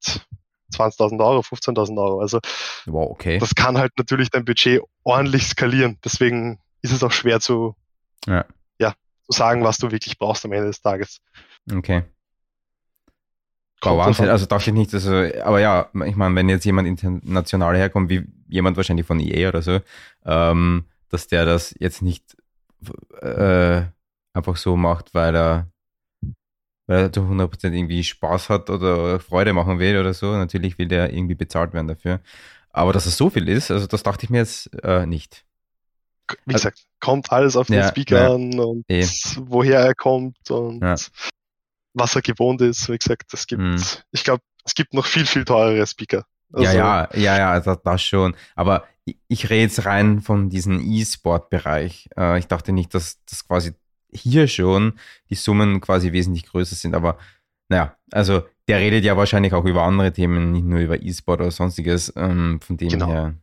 20.000 Euro, 15.000 Euro. Also wow, okay. das kann halt natürlich dein Budget ordentlich skalieren. Deswegen ist es auch schwer zu, Ja. ja, zu sagen, was du wirklich brauchst am Ende des Tages. Okay. Drauf Wahnsinn. Also dachte ich nicht, dass, er- aber ja, ich meine, wenn jetzt jemand international herkommt, wie jemand wahrscheinlich von EA oder so, ähm, dass der das jetzt nicht äh, einfach so macht, weil er, weil er zu 100% irgendwie Spaß hat oder Freude machen will oder so. Natürlich will der irgendwie bezahlt werden dafür. Aber dass es so viel ist, also das dachte ich mir jetzt äh, nicht. wie gesagt, kommt alles auf den Ja, Speaker ja. an und Eh. woher er kommt und Ja. Was er gewohnt ist. Wie gesagt, es gibt, Mhm. ich glaube, es gibt noch viel, viel teurere Speaker. Also, ja, ja, ja, ja, das, das schon. Aber ich, ich rede jetzt rein von diesem E-Sport-Bereich. Äh, ich dachte nicht, dass das quasi hier schon die Summen quasi wesentlich größer sind. Aber naja, also der redet ja wahrscheinlich auch über andere Themen, nicht nur über E-Sport oder sonstiges. Ähm, von dem genau. her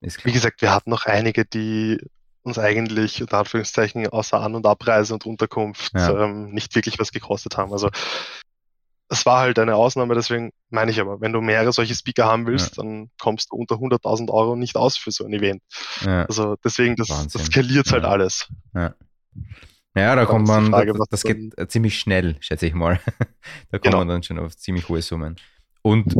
ist klar. Wie gesagt, wir hatten noch einige, die uns eigentlich unter Anführungszeichen außer An- und Abreise und Unterkunft ja. ähm, nicht wirklich was gekostet haben. Also es war halt eine Ausnahme, deswegen meine ich aber, wenn du mehrere solche Speaker haben willst, ja. dann kommst du unter 100.000 Euro nicht aus für so ein Event. Ja. Also deswegen, das, das skaliert halt alles. Ja. Ja, da kommt man, Frage, das, das geht ziemlich schnell, schätze ich mal. da kommt genau. man dann schon auf ziemlich hohe Summen. Und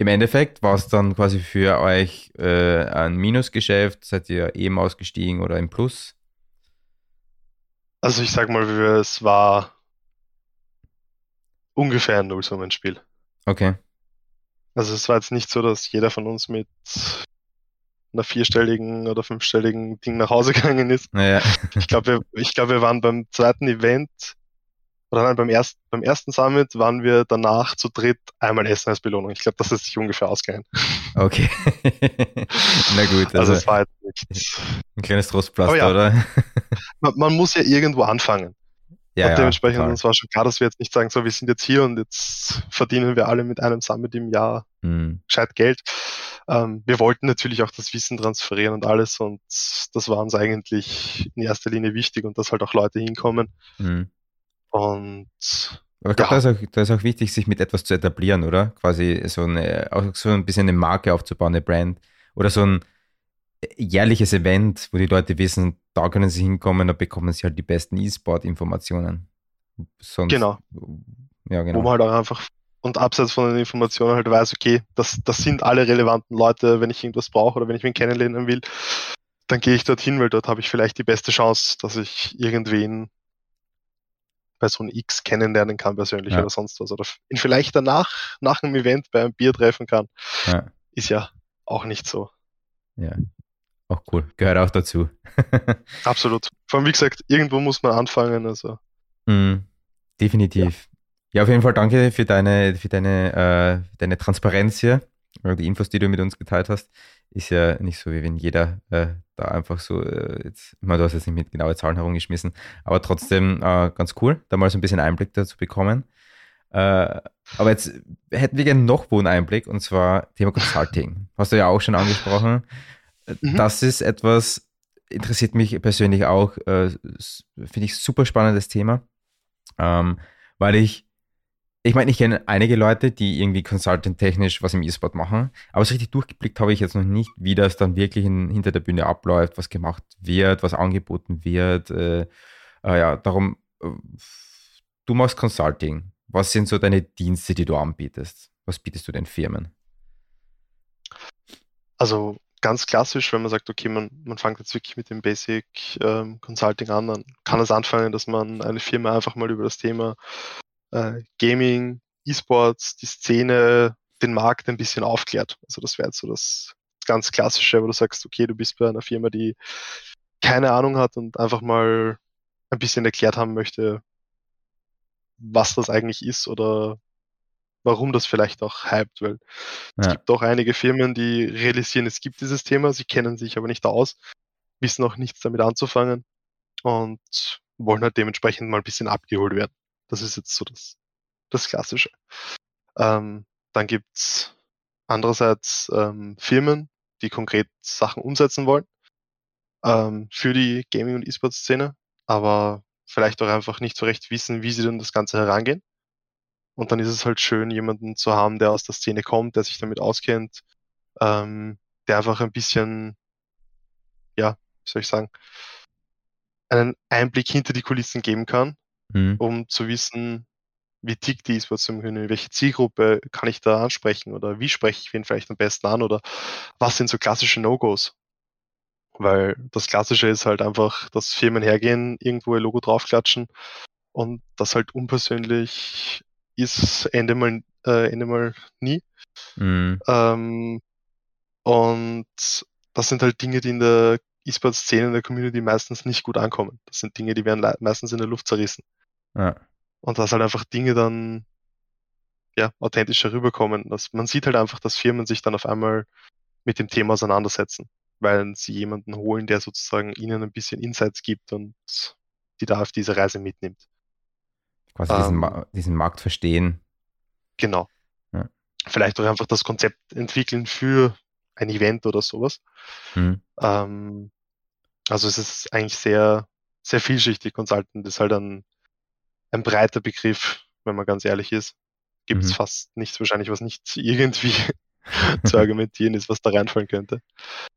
im Endeffekt war es dann quasi für euch äh, ein Minusgeschäft, seid ihr eben ausgestiegen oder im Plus? Also ich sag mal, es war ungefähr ein Nullsummenspiel. Okay. Also es war jetzt nicht so, dass jeder von uns mit einer vierstelligen oder fünfstelligen Ding nach Hause gegangen ist. Naja. Ich glaube, wir, ich wir waren beim zweiten Event oder nein, beim ersten, beim ersten Summit waren wir danach zu dritt einmal essen als Belohnung. Ich glaube, das ist sich ungefähr ausgegangen. Okay. Na gut. Also, also es war jetzt nicht. Ein kleines Trostpflaster, ja, oder? man, man, muss ja irgendwo anfangen. Ja, und dementsprechend ja, uns war schon klar, dass wir jetzt nicht sagen, so, wir sind jetzt hier und jetzt verdienen wir alle mit einem Summit im Jahr mhm. gescheit Geld. Ähm, wir wollten natürlich auch das Wissen transferieren und alles und das war uns eigentlich in erster Linie wichtig und dass halt auch Leute hinkommen. Mhm. Und aber ich glaube, ja. da, ist auch, da ist auch wichtig, sich mit etwas zu etablieren, oder? Quasi so eine, auch so ein bisschen eine Marke aufzubauen, eine Brand. Oder so ein jährliches Event, wo die Leute wissen, da können sie hinkommen, da bekommen sie halt die besten E-Sport-Informationen. Genau. Ja, genau. Wo man halt auch einfach und abseits von den Informationen halt weiß, okay, das, das sind alle relevanten Leute, wenn ich irgendwas brauche oder wenn ich wen kennenlernen will, dann gehe ich dorthin, weil dort habe ich vielleicht die beste Chance, dass ich irgendwen Person X kennenlernen kann persönlich ja. oder sonst was. Oder ihn vielleicht danach, nach einem Event bei einem Bier treffen kann. Ja. Ist ja auch nicht so. Ja. Auch cool. Gehört auch dazu. Absolut. Vor allem, wie gesagt, irgendwo muss man anfangen. Also. Mm, definitiv. Ja. ja. auf jeden Fall danke für deine, für deine, äh, deine Transparenz hier. Die Infos, die du mit uns geteilt hast, ist ja nicht so, wie wenn jeder äh, da einfach so, äh, jetzt, du hast jetzt nicht mit genauen Zahlen herumgeschmissen, aber trotzdem äh, ganz cool, da mal so ein bisschen Einblick dazu bekommen. Äh, aber jetzt hätten wir gerne noch wo einen Einblick und zwar Thema Consulting. Hast du ja auch schon angesprochen. Mhm. Das ist etwas, interessiert mich persönlich auch, äh, finde ich super spannendes Thema, ähm, weil ich, ich meine, ich kenne einige Leute, die irgendwie consultant-technisch was im E-Sport machen, aber so richtig durchgeblickt habe ich jetzt noch nicht, wie das dann wirklich in, hinter der Bühne abläuft, was gemacht wird, was angeboten wird. Äh, äh, ja, darum, äh, du machst Consulting. Was sind so deine Dienste, die du anbietest? Was bietest du den Firmen? Also ganz klassisch, wenn man sagt, okay, man, man fängt jetzt wirklich mit dem Basic ähm, Consulting an, dann kann es anfangen, dass man eine Firma einfach mal über das Thema äh, Gaming, E-Sports, die Szene, den Markt ein bisschen aufklärt. Also das wäre jetzt so das ganz Klassische, wo du sagst, okay, du bist bei einer Firma, die keine Ahnung hat und einfach mal ein bisschen erklärt haben möchte, was das eigentlich ist oder warum das vielleicht auch hypt, weil ja. es gibt doch einige Firmen, die realisieren, es gibt dieses Thema, sie kennen sich aber nicht aus, wissen auch nichts damit anzufangen und wollen halt dementsprechend mal ein bisschen abgeholt werden. Das ist jetzt so das, das Klassische. Ähm, dann gibt's andererseits ähm, Firmen, die konkret Sachen umsetzen wollen ähm, für die Gaming- und E-Sport-Szene, aber vielleicht auch einfach nicht so recht wissen, wie sie denn das Ganze herangehen. Und dann ist es halt schön, jemanden zu haben, der aus der Szene kommt, der sich damit auskennt, ähm, der einfach ein bisschen, ja, wie soll ich sagen, einen Einblick hinter die Kulissen geben kann, mhm. um zu wissen, wie tickt die E-Sports Community, welche Zielgruppe kann ich da ansprechen oder wie spreche ich wen vielleicht am besten an oder was sind so klassische No-Gos? Weil das Klassische ist halt einfach, dass Firmen hergehen, irgendwo ihr Logo draufklatschen und das halt unpersönlich ist Ende mal, äh, Ende mal nie. Mhm. Ähm, und das sind halt Dinge, die in der E-Sport-Szene, in der Community meistens nicht gut ankommen. Das sind Dinge, die werden meistens in der Luft zerrissen. Ja. Und dass halt einfach Dinge dann ja, authentischer rüberkommen. Das, man sieht halt einfach, dass Firmen sich dann auf einmal mit dem Thema auseinandersetzen, weil sie jemanden holen, der sozusagen ihnen ein bisschen Insights gibt und die da auf diese Reise mitnimmt quasi diesen, ähm, diesen Markt verstehen. Genau. Ja. Vielleicht auch einfach das Konzept entwickeln für ein Event oder sowas. Mhm. Ähm, also es ist eigentlich sehr, sehr vielschichtig. Consultant ist halt ein, ein breiter Begriff, wenn man ganz ehrlich ist. Gibt es Mhm. fast nichts wahrscheinlich, was nicht irgendwie zu argumentieren ist, was da reinfallen könnte.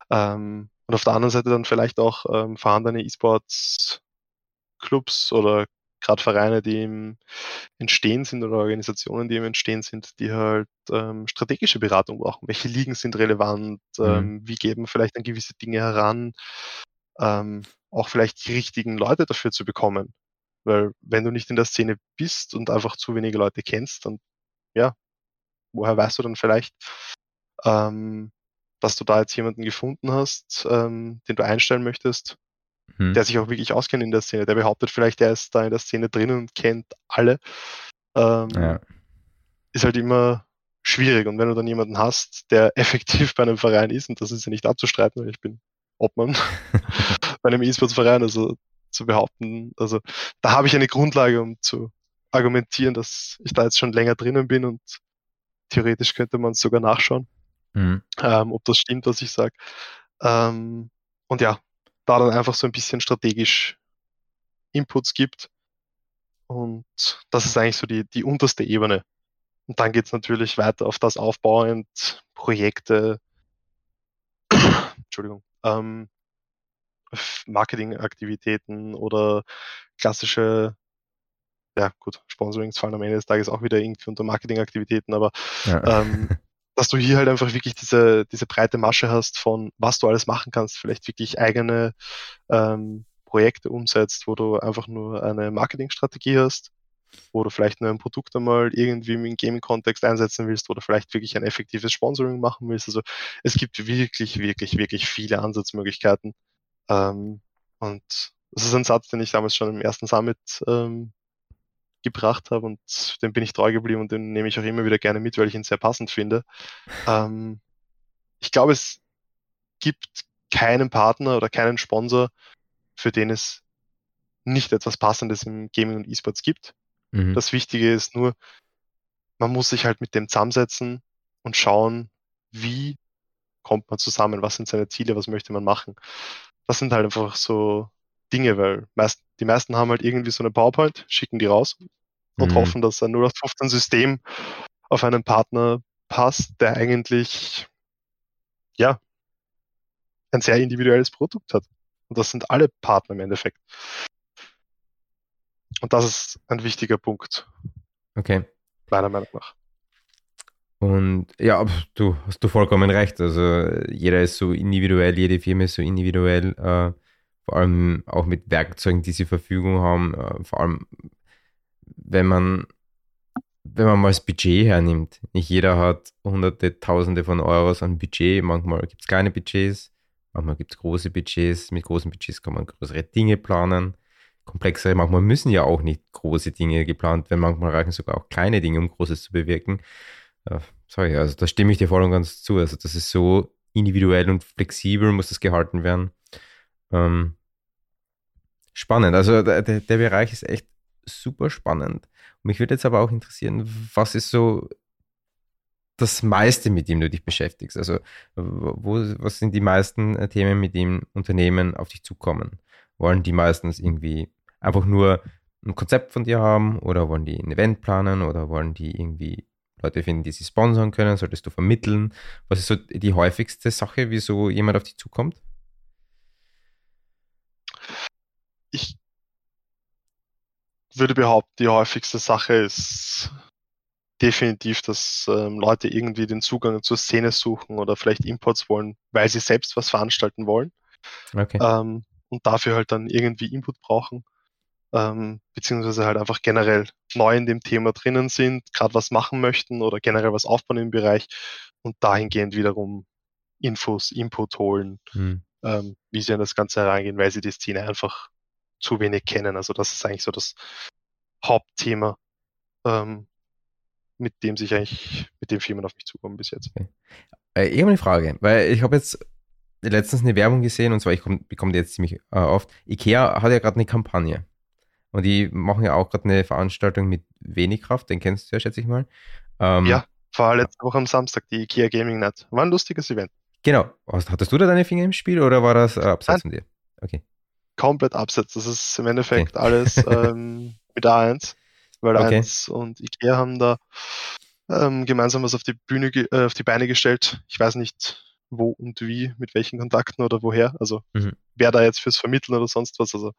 Ähm, und auf der anderen Seite dann vielleicht auch ähm, vorhandene E-Sports-Clubs oder gerade Vereine, die im Entstehen sind oder Organisationen, die im Entstehen sind, die halt ähm, strategische Beratung brauchen. Welche Ligen sind relevant? Mhm. Ähm, wie geben vielleicht an gewisse Dinge heran? Ähm, auch vielleicht die richtigen Leute dafür zu bekommen. Weil wenn du nicht in der Szene bist und einfach zu wenige Leute kennst, dann ja, woher weißt du dann vielleicht, ähm, dass du da jetzt jemanden gefunden hast, ähm, den du einstellen möchtest, Mhm. der sich auch wirklich auskennt in der Szene. Der behauptet vielleicht, er ist da in der Szene drin und kennt alle. Ähm, Ja. Ist halt immer schwierig. Und wenn du dann jemanden hast, der effektiv bei einem Verein ist, und das ist ja nicht abzustreiten, weil ich bin Obmann bei einem E-Sports-Verein, also zu behaupten, also da habe ich eine Grundlage, um zu argumentieren, dass ich da jetzt schon länger drinnen bin und theoretisch könnte man es sogar nachschauen Mhm. ähm, ob das stimmt, was ich sage. Ähm, und ja, da dann einfach so ein bisschen strategisch Inputs gibt. Und das ist eigentlich so die, die unterste Ebene. Und dann geht's natürlich weiter auf das aufbauend, Projekte, Entschuldigung, ähm, Marketingaktivitäten oder klassische, ja gut, Sponsorings fallen am Ende des Tages auch wieder irgendwie unter Marketingaktivitäten, aber Ja. ähm, dass du hier halt einfach wirklich diese, diese breite Masche hast von was du alles machen kannst, vielleicht wirklich eigene ähm, Projekte umsetzt, wo du einfach nur eine Marketingstrategie hast, wo du vielleicht nur ein Produkt einmal irgendwie im Gaming-Kontext einsetzen willst oder vielleicht wirklich ein effektives Sponsoring machen willst. Also es gibt wirklich, wirklich, wirklich viele Ansatzmöglichkeiten. Ähm, und das ist ein Satz, den ich damals schon im ersten Summit ähm, gebracht habe und dem bin ich treu geblieben und den nehme ich auch immer wieder gerne mit, weil ich ihn sehr passend finde. Ähm, ich glaube, es gibt keinen Partner oder keinen Sponsor, für den es nicht etwas Passendes im Gaming und E-Sports gibt. Mhm. Das Wichtige ist nur, man muss sich halt mit dem zusammensetzen und schauen, wie kommt man zusammen, was sind seine Ziele, was möchte man machen. Das sind halt einfach so Dinge, weil meist, die meisten haben halt irgendwie so eine PowerPoint, schicken die raus und Mhm. hoffen, dass ein 0815 System auf einen Partner passt, der eigentlich, ja, ein sehr individuelles Produkt hat. Und das sind alle Partner im Endeffekt. Und das ist ein wichtiger Punkt, Okay. meiner Meinung nach. Und ja, du hast du vollkommen recht. Also jeder ist so individuell, jede Firma ist so individuell, äh, vor allem auch mit Werkzeugen, die sie zur Verfügung haben. Äh, vor allem, wenn man, wenn man mal das Budget hernimmt. Nicht jeder hat hunderte, tausende von Euros an Budget. Manchmal gibt es kleine Budgets, manchmal gibt es große Budgets. Mit großen Budgets kann man größere Dinge planen. Komplexere, manchmal müssen ja auch nicht große Dinge geplant werden. Manchmal reichen sogar auch kleine Dinge, um Großes zu bewirken. Ja, sorry, also da stimme ich dir voll und ganz zu. Also das ist so individuell und flexibel, muss das gehalten werden. Ähm, spannend. Also der, der, Bereich ist echt super spannend. Mich würde jetzt aber auch interessieren, was ist so das meiste, mit dem du dich beschäftigst? Also wo, was sind die meisten äh, Themen, mit denen Unternehmen auf dich zukommen? Wollen die meistens irgendwie einfach nur ein Konzept von dir haben oder wollen die ein Event planen oder wollen die irgendwie Leute finden, die sie sponsern können? Solltest du vermitteln? Was ist so die häufigste Sache, wieso jemand auf dich zukommt? Ich würde behaupten, die häufigste Sache ist definitiv, dass ähm, Leute irgendwie den Zugang zur Szene suchen oder vielleicht Imports wollen, weil sie selbst was veranstalten wollen Okay. ähm, und dafür halt dann irgendwie Input brauchen, ähm, beziehungsweise halt einfach generell neu in dem Thema drinnen sind, gerade was machen möchten oder generell was aufbauen im Bereich und dahingehend wiederum Infos, Input holen, Hm. ähm, wie sie an das Ganze herangehen, weil sie die Szene einfach zu wenig kennen. Also das ist eigentlich so das Hauptthema, ähm, mit dem sich eigentlich, mit dem Firmen auf mich zukommen bis jetzt. Äh, ich habe eine Frage, weil ich habe jetzt letztens eine Werbung gesehen und zwar, ich komm, bekomme die jetzt ziemlich äh, oft. IKEA hat ja gerade eine Kampagne und die machen ja auch gerade eine Veranstaltung mit wenig Kraft, den kennst du ja, schätze ich mal. Ähm, ja, war letzte Woche am Samstag, die IKEA Gaming Night. War ein lustiges Event. Genau. Hattest du da deine Finger im Spiel oder war das äh, abseits von dir? Okay. Komplett abseits. Das ist im Endeffekt okay. alles ähm, mit A1, weil okay. 1 und IKEA haben da ähm, gemeinsam was auf die Bühne, äh, auf die Beine gestellt. Ich weiß nicht, wo und wie, mit welchen Kontakten oder woher. Also mhm. wer da jetzt fürs Vermitteln oder sonst was. Also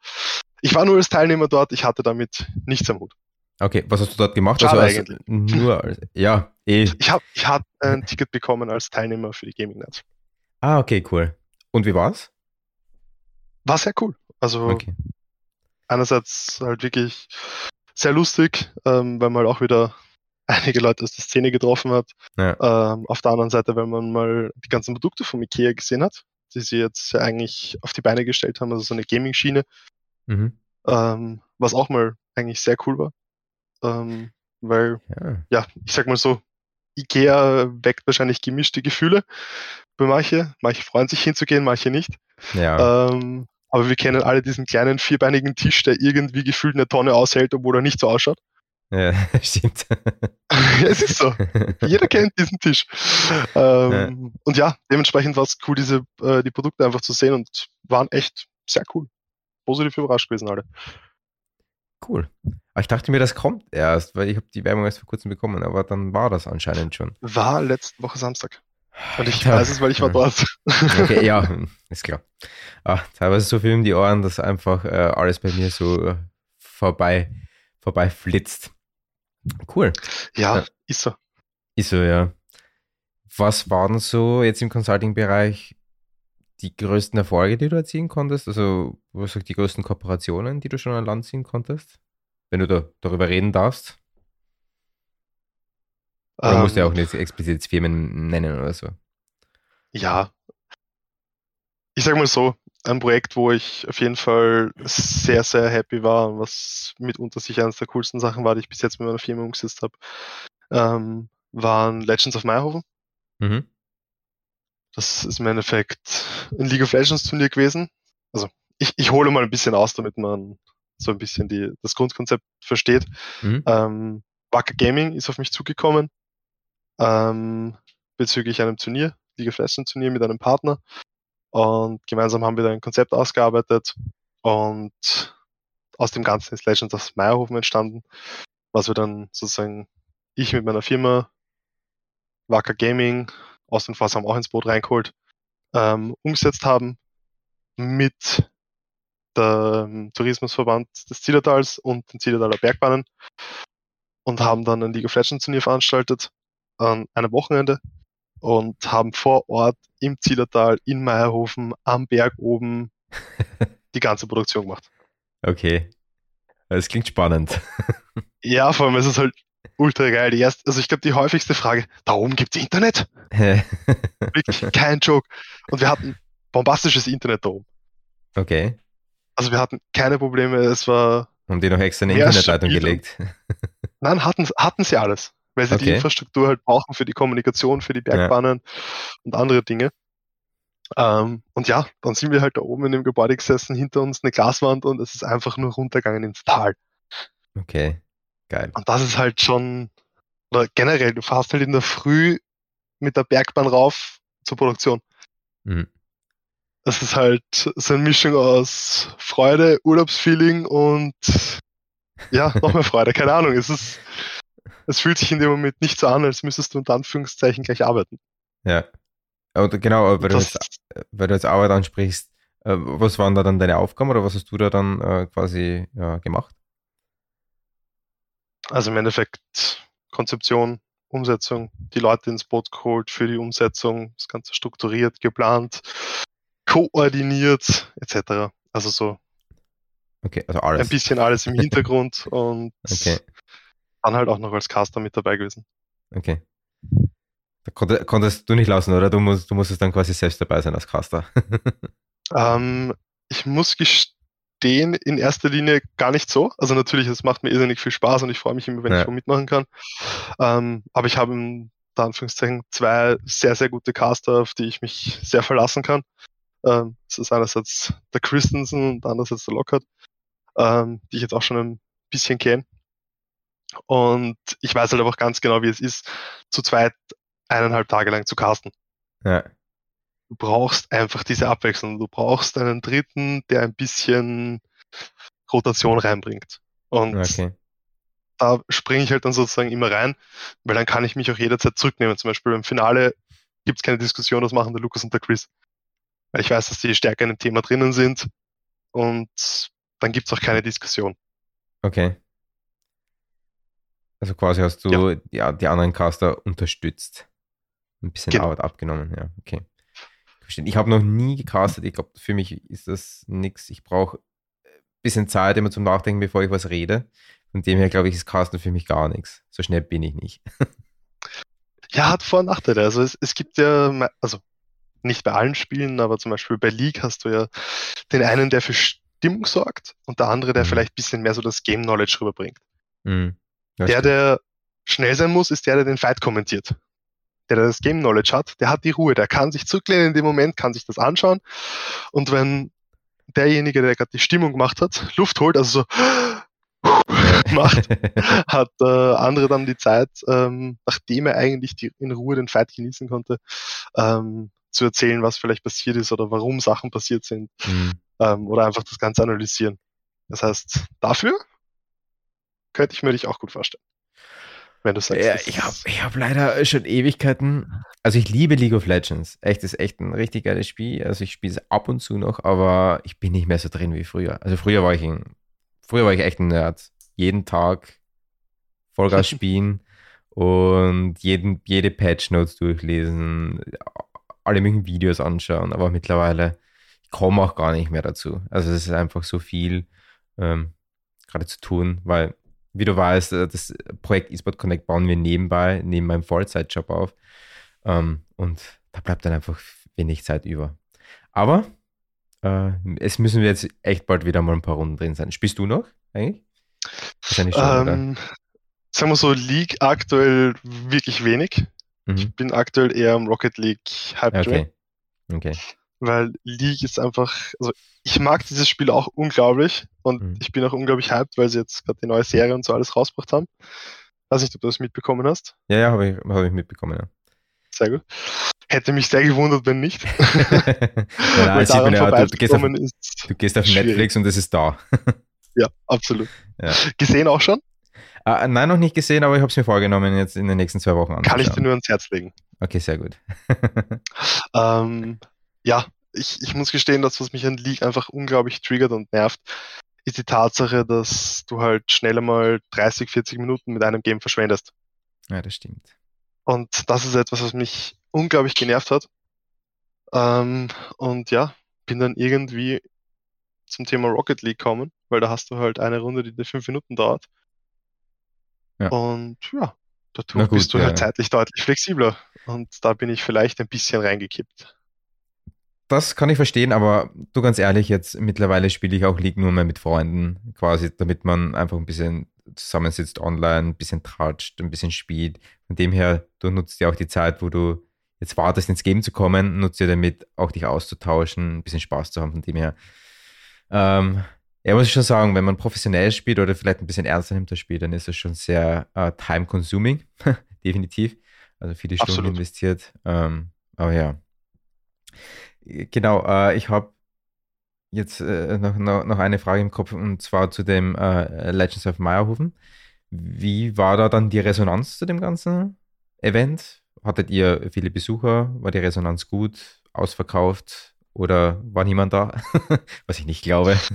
ich war nur als Teilnehmer dort, ich hatte damit nichts am Hut. Okay, was hast du dort gemacht? Schade also eigentlich. Nur als, ja, eh. Ich habe ich hab ein Ticket bekommen als Teilnehmer für die Gaming Night. Ah, okay, cool. Und wie war's? War sehr cool. Also okay. einerseits halt wirklich sehr lustig, ähm, weil man halt auch wieder einige Leute aus der Szene getroffen hat. Ja. Ähm, auf der anderen Seite, wenn man mal die ganzen Produkte von Ikea gesehen hat, die sie jetzt eigentlich auf die Beine gestellt haben, also so eine Gaming-Schiene, mhm. ähm, was auch mal eigentlich sehr cool war. Ähm, weil, ja. ja, ich sag mal so, Ikea weckt wahrscheinlich gemischte Gefühle bei manche. Manche freuen sich hinzugehen, manche nicht. Ja. Ähm, aber wir kennen alle diesen kleinen vierbeinigen Tisch, der irgendwie gefühlt eine Tonne aushält, obwohl er nicht so ausschaut. Ja, stimmt. es ist so. Jeder kennt diesen Tisch. Ähm, ja. Und ja, dementsprechend war es cool, diese, äh, die Produkte einfach zu sehen und waren echt sehr cool. Positiv überrascht gewesen alle. Cool. Aber ich dachte mir, das kommt erst, weil ich habe die Werbung erst vor kurzem bekommen, aber dann war das anscheinend schon. War letzte Woche Samstag. Und ich weiß es, weil ich war dort. Okay, ja, ist klar. Ach, teilweise so viel um die Ohren, dass einfach äh, alles bei mir so äh, vorbei, vorbei flitzt. Cool. Ja, ja, ist so. Ist so, ja. Was waren so jetzt im Consulting-Bereich die größten Erfolge, die du erzielen konntest? Also, was sagt die größten Kooperationen, die du schon an Land ziehen konntest? Wenn du da darüber reden darfst? Oder um, musst du ja auch ähm. nicht explizit Firmen nennen oder so? Ja. Ich sag mal so, ein Projekt, wo ich auf jeden Fall sehr, sehr happy war und was mitunter sich eines der coolsten Sachen war, die ich bis jetzt mit meiner Firma umgesetzt habe, ähm, waren Legends of Meyerhofen. Mhm. Das ist im Endeffekt ein League of Legends Turnier gewesen. Also ich, ich hole mal ein bisschen aus, damit man so ein bisschen die, das Grundkonzept versteht. Mhm. Ähm, Wacker Gaming ist auf mich zugekommen ähm, bezüglich einem Turnier, League of Legends Turnier mit einem Partner. Und gemeinsam haben wir da ein Konzept ausgearbeitet und aus dem Ganzen ist Legends of Meierhofen entstanden, was wir dann sozusagen ich mit meiner Firma Wacker Gaming, aus den Fass haben auch ins Boot reingeholt, ähm, umgesetzt haben mit dem Tourismusverband des Zillertals und den Zillertaler Bergbahnen und haben dann ein League of Legends Turnier veranstaltet an einem Wochenende und haben vor Ort im Zillertal, in Meierhofen, am Berg oben die ganze Produktion gemacht. Okay. Das klingt spannend. ja, vor allem ist es halt ultra geil. Die erste, also ich glaube, die häufigste Frage, da oben gibt's Internet? Wirklich kein Joke. Und wir hatten bombastisches Internet da oben. Okay. Also wir hatten keine Probleme, es war. Haben die noch extra eine Internetleitung gelegt? Nein, hatten, hatten sie alles weil sie okay. die Infrastruktur halt brauchen für die Kommunikation, für die Bergbahnen ja. und andere Dinge. Ähm, und ja, dann sind wir halt da oben in dem Gebäude gesessen, hinter uns eine Glaswand und es ist einfach nur runtergegangen ins Tal. Okay, geil. Und das ist halt schon, oder generell, du fährst halt in der Früh mit der Bergbahn rauf zur Produktion. Mhm. Das ist halt so eine Mischung aus Freude, Urlaubsfeeling und ja, noch mehr Freude, keine Ahnung. Es ist, es fühlt sich in dem Moment nicht so an, als müsstest du unter Anführungszeichen gleich arbeiten. Ja. Und genau, weil du, jetzt, weil du jetzt Arbeit ansprichst, äh, was waren da dann deine Aufgaben oder was hast du da dann äh, quasi ja, gemacht? Also im Endeffekt Konzeption, Umsetzung, die Leute ins Boot geholt für die Umsetzung, das Ganze strukturiert, geplant, koordiniert, etc. Also so okay, also alles. ein bisschen alles im Hintergrund und okay dann halt auch noch als Caster mit dabei gewesen. Okay. Da konntest, konntest du nicht lassen, oder? Du, musst, du musstest dann quasi selbst dabei sein als Caster. ähm, ich muss gestehen, in erster Linie gar nicht so. Also natürlich, es macht mir irrsinnig viel Spaß und ich freue mich immer, wenn ja. ich wo mitmachen kann. Ähm, aber ich habe in Anführungszeichen zwei sehr, sehr gute Caster, auf die ich mich sehr verlassen kann. Ähm, das ist einerseits der Christensen und andererseits der Lockhart, ähm, die ich jetzt auch schon ein bisschen kenne. Und ich weiß halt auch ganz genau, wie es ist, zu zweit eineinhalb Tage lang zu casten. Ja. Du brauchst einfach diese Abwechslung. Du brauchst einen Dritten, der ein bisschen Rotation reinbringt. Und Okay. da springe ich halt dann sozusagen immer rein, weil dann kann ich mich auch jederzeit zurücknehmen. Zum Beispiel beim Finale gibt es keine Diskussion, das machen der Lukas und der Chris. Weil ich weiß, dass die stärker in dem Thema drinnen sind und dann gibt es auch keine Diskussion. Okay. Also quasi hast du ja. die, anderen Caster unterstützt. Ein bisschen Genau. Arbeit abgenommen, ja, okay. Ich habe noch nie gecastet. Ich glaube, für mich ist das nichts. Ich brauche ein bisschen Zeit immer zum Nachdenken, bevor ich was rede. Von dem her, glaube ich, ist Casten für mich gar nichts. So schnell bin ich nicht. Ja, hat Vor- und Nachteile. Also es, es gibt ja, also nicht bei allen Spielen, aber zum Beispiel bei League hast du ja den einen, der für Stimmung sorgt und der andere, der Mhm. vielleicht ein bisschen mehr so das Game Knowledge rüberbringt. Hm. Das Der, stimmt. der schnell sein muss, ist der, der den Fight kommentiert. Der, der das Game Knowledge hat, der hat die Ruhe, der kann sich zurücklehnen in dem Moment, kann sich das anschauen. Und wenn derjenige, der gerade die Stimmung gemacht hat, Luft holt, also so macht, hat äh, andere dann die Zeit, ähm, nachdem er eigentlich die, in Ruhe den Fight genießen konnte, ähm, zu erzählen, was vielleicht passiert ist oder warum Sachen passiert sind Hm. ähm, oder einfach das Ganze analysieren. Das heißt, dafür könnte ich mir dich auch gut vorstellen. Wenn du sagst, Ja, ich habe ich hab leider schon Ewigkeiten. Also ich liebe League of Legends. Echt, ist echt ein richtig geiles Spiel. Also ich spiele es ab und zu noch, aber ich bin nicht mehr so drin wie früher. Also früher war ich ein, früher war ich echt ein Nerd. Jeden Tag Vollgas spielen und jeden, jede Patch Notes durchlesen, alle möglichen Videos anschauen, aber mittlerweile ich komme auch gar nicht mehr dazu. Also es ist einfach so viel ähm, gerade zu tun, weil wie du weißt, äh, das Projekt eSport Connect bauen wir nebenbei, neben meinem Vollzeitjob auf. Ähm, und da bleibt dann einfach wenig Zeit über. Aber äh, es müssen wir jetzt echt bald wieder mal ein paar Runden drin sein. Spielst du noch eigentlich? Wahrscheinlich schon, ähm, sagen wir so, League aktuell wirklich wenig. Mhm. Ich bin aktuell eher am Rocket League Hype Okay. Okay. Weil League ist einfach, also ich mag dieses Spiel auch unglaublich und Mhm. ich bin auch unglaublich hyped, weil sie jetzt gerade die neue Serie und so alles rausgebracht haben. Weiß nicht, ob du das mitbekommen hast. Ja, ja, habe ich, hab ich mitbekommen. Ja. Sehr gut. Hätte mich sehr gewundert, wenn nicht. ja, sieht man daran ja, du, du, gehst auf, du gehst auf. Netflix und es ist da. ja, absolut. Ja. Gesehen auch schon? Ah, nein, noch nicht gesehen, aber ich habe es mir vorgenommen, jetzt in den nächsten zwei Wochen Kann ich dir anzuschauen. nur ans Herz legen. Okay, sehr gut. Ähm, ja, ich, ich muss gestehen, das, was mich an League einfach unglaublich triggert und nervt, ist die Tatsache, dass du halt schnell einmal 30, 40 Minuten mit einem Game verschwendest. ja, das stimmt. Und das ist etwas, was mich unglaublich genervt hat. Ähm, und ja, bin dann irgendwie zum Thema Rocket League kommen, weil da hast du halt eine Runde, die dir fünf Minuten dauert. Ja. Und ja, dadurch gut, bist du ja. halt zeitlich deutlich flexibler. Und da bin ich vielleicht ein bisschen reingekippt. Das kann ich verstehen, aber du ganz ehrlich, jetzt mittlerweile spiele ich auch League nur mehr mit Freunden, quasi, damit man einfach ein bisschen zusammensitzt online, ein bisschen tratscht, ein bisschen spielt. Von dem her, du nutzt ja auch die Zeit, wo du jetzt wartest, ins Game zu kommen, nutzt ja damit, auch dich auszutauschen, ein bisschen Spaß zu haben. Von dem her, ähm, ja, muss ich schon sagen, wenn man professionell spielt oder vielleicht ein bisschen ernster nimmt das Spiel, dann ist es schon sehr äh, time-consuming, definitiv. Also viele Stunden Absolut. investiert. Ähm, aber ja. Genau, äh, ich habe jetzt äh, noch, noch, noch eine Frage im Kopf und zwar zu dem äh, Legends of Meierhofen. Wie war da dann die Resonanz zu dem ganzen Event? Hattet ihr viele Besucher? War die Resonanz gut? Ausverkauft? Oder war niemand da? Was ich nicht glaube.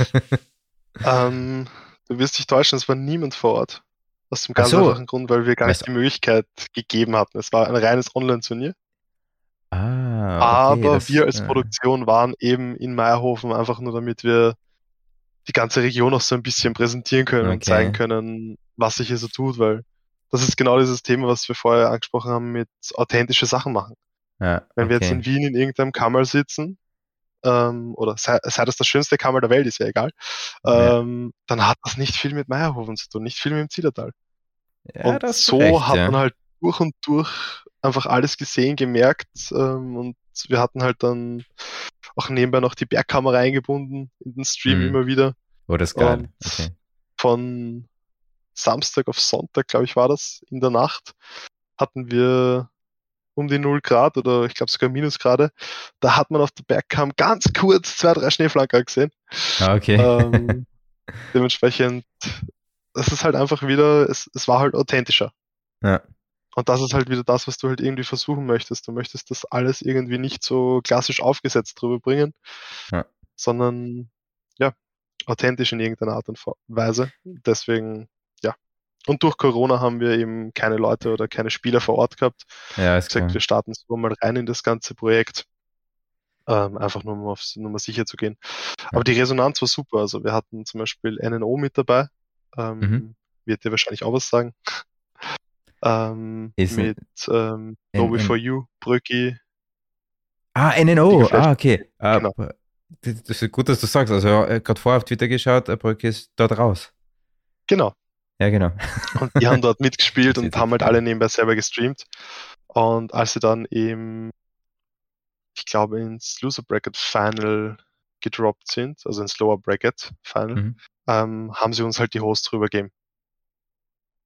Ähm, du wirst dich täuschen, es war niemand vor Ort. Aus dem ganz so. einfachen Grund, weil wir gar nicht die Möglichkeit gegeben hatten. Es war ein reines Online-Turnier. ah, okay, aber das, wir als äh, Produktion waren eben in Meierhofen einfach nur damit wir die ganze Region auch so ein bisschen präsentieren können und Okay. zeigen können, was sich hier so tut, weil das ist genau dieses Thema, was wir vorher angesprochen haben mit authentische Sachen machen. Ja, Wenn wir jetzt okay. in Wien in irgendeinem Kammer sitzen, ähm, oder sei, sei das das schönste Kammer der Welt, ist ja egal, Ja. ähm, dann hat das nicht viel mit Meierhofen zu tun, nicht viel mit dem Zillertal. Ja, und so recht, hat ja. man halt durch und durch einfach alles gesehen, gemerkt ähm, und wir hatten halt dann auch nebenbei noch die Bergkamera eingebunden in den Stream Mhm. immer wieder Oh, das ist geil. und- Okay. von Samstag auf Sonntag, glaube ich, war das, in der Nacht, hatten wir um die 0 Grad oder ich glaube sogar Minusgrade. Da hat man auf der Bergkam ganz kurz zwei, drei Schneeflanker gesehen. Ah, okay. Ähm, dementsprechend, das ist halt einfach wieder, es, es war halt authentischer. Ja. Und das ist halt wieder das, was du halt irgendwie versuchen möchtest. Du möchtest das alles irgendwie nicht so klassisch aufgesetzt drüber bringen, Ja. sondern ja, authentisch in irgendeiner Art und Weise. Deswegen, ja. Und durch Corona haben wir eben keine Leute oder keine Spieler vor Ort gehabt. Ja, ist gesagt, klar. wir starten so mal rein in das ganze Projekt. Ähm, einfach nur um aufs Nummer sicher zu gehen. Aber die Resonanz war super. Also wir hatten zum Beispiel NNO mit dabei. Ähm, Mhm. Wird dir wahrscheinlich auch was sagen. Ähm, Ist mit ähm, No Way N- For You, Brücki. Ah, NNO. Ah, okay. Ah, Genau. Das ist gut, dass du sagst. Also, äh, gerade vorher auf Twitter geschaut, äh, Brücke ist dort raus. Genau. Ja, genau. Und die haben dort mitgespielt und haben halt alle nebenbei selber gestreamt. Und als sie dann eben, ich glaube, ins Loser Bracket Final gedroppt sind, also ins Lower Bracket Final, Mhm. ähm, haben sie uns halt die Hosts drüber gegeben.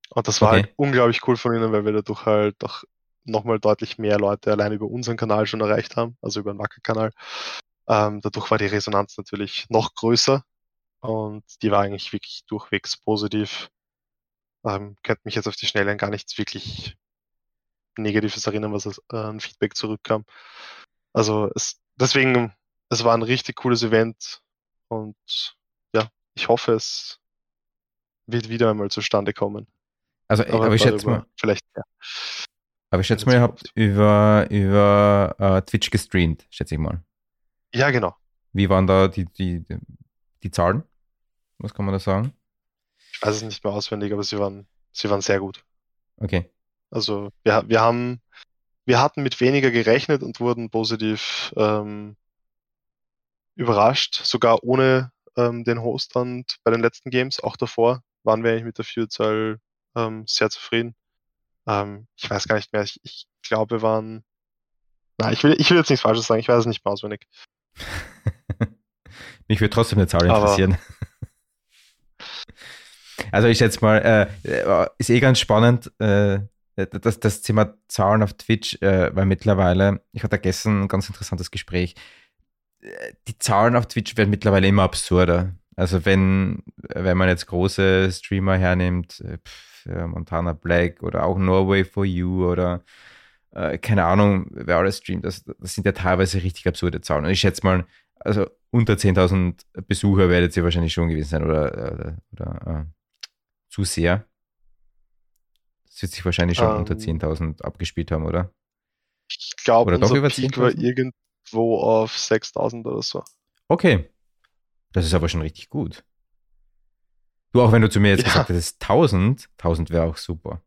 Und das war Okay. halt unglaublich cool von ihnen, weil wir dadurch halt auch nochmal deutlich mehr Leute allein über unseren Kanal schon erreicht haben, also über den Wacker-Kanal. Ähm, dadurch war die Resonanz natürlich noch größer und die war eigentlich wirklich durchwegs positiv. Ähm, könnte mich jetzt auf die Schnelle an gar nichts wirklich Negatives erinnern, was äh, an Feedback zurückkam. Also es, deswegen, es war ein richtig cooles Event und ja, ich hoffe, es wird wieder einmal zustande kommen. Also, aber, ich schätze mal, Vielleicht, ja. aber ich schätze mal, ihr habt über, über äh, Twitch gestreamt, schätze ich mal. ja, genau. Wie waren da die, die, die Zahlen? Was kann man da sagen? Ich weiß es nicht mehr auswendig, aber sie waren, sie waren sehr gut. Okay. Also wir, wir haben, wir hatten mit weniger gerechnet und wurden positiv ähm, überrascht, sogar ohne ähm, den Host dann bei den letzten Games. Auch davor waren wir eigentlich mit der Vielzahl ähm, sehr zufrieden. Ähm, ich weiß gar nicht mehr. Ich, ich glaube, wir waren. Na, ich will, ich will jetzt nichts Falsches sagen. Ich weiß es nicht mehr auswendig. Mich würde trotzdem eine Zahl Aber- interessieren. Also ich schätze mal, äh, äh, ist eh ganz spannend, äh, das, das Thema Zahlen auf Twitch, äh, weil mittlerweile, ich hatte gestern ein ganz interessantes Gespräch, Äh, die Zahlen auf Twitch werden mittlerweile immer absurder. Also wenn, wenn man jetzt große Streamer hernimmt, äh, Montana Black oder auch Norway for You oder äh, keine Ahnung, wer alles streamt, das, das sind ja teilweise richtig absurde Zahlen. Und ich schätze mal, also unter 10.000 Besucher werdet ihr wahrscheinlich schon gewesen sein oder, oder, oder äh, zu sehr. Das wird sich wahrscheinlich schon Ähm. unter 10.000 abgespielt haben, oder? Ich glaube, unser über Peak war 10.000? irgendwo auf 6000 oder so. Okay. Das ist aber schon richtig gut. Du, auch wenn du zu mir jetzt Ja. gesagt hättest 1000, 1000 wäre auch super.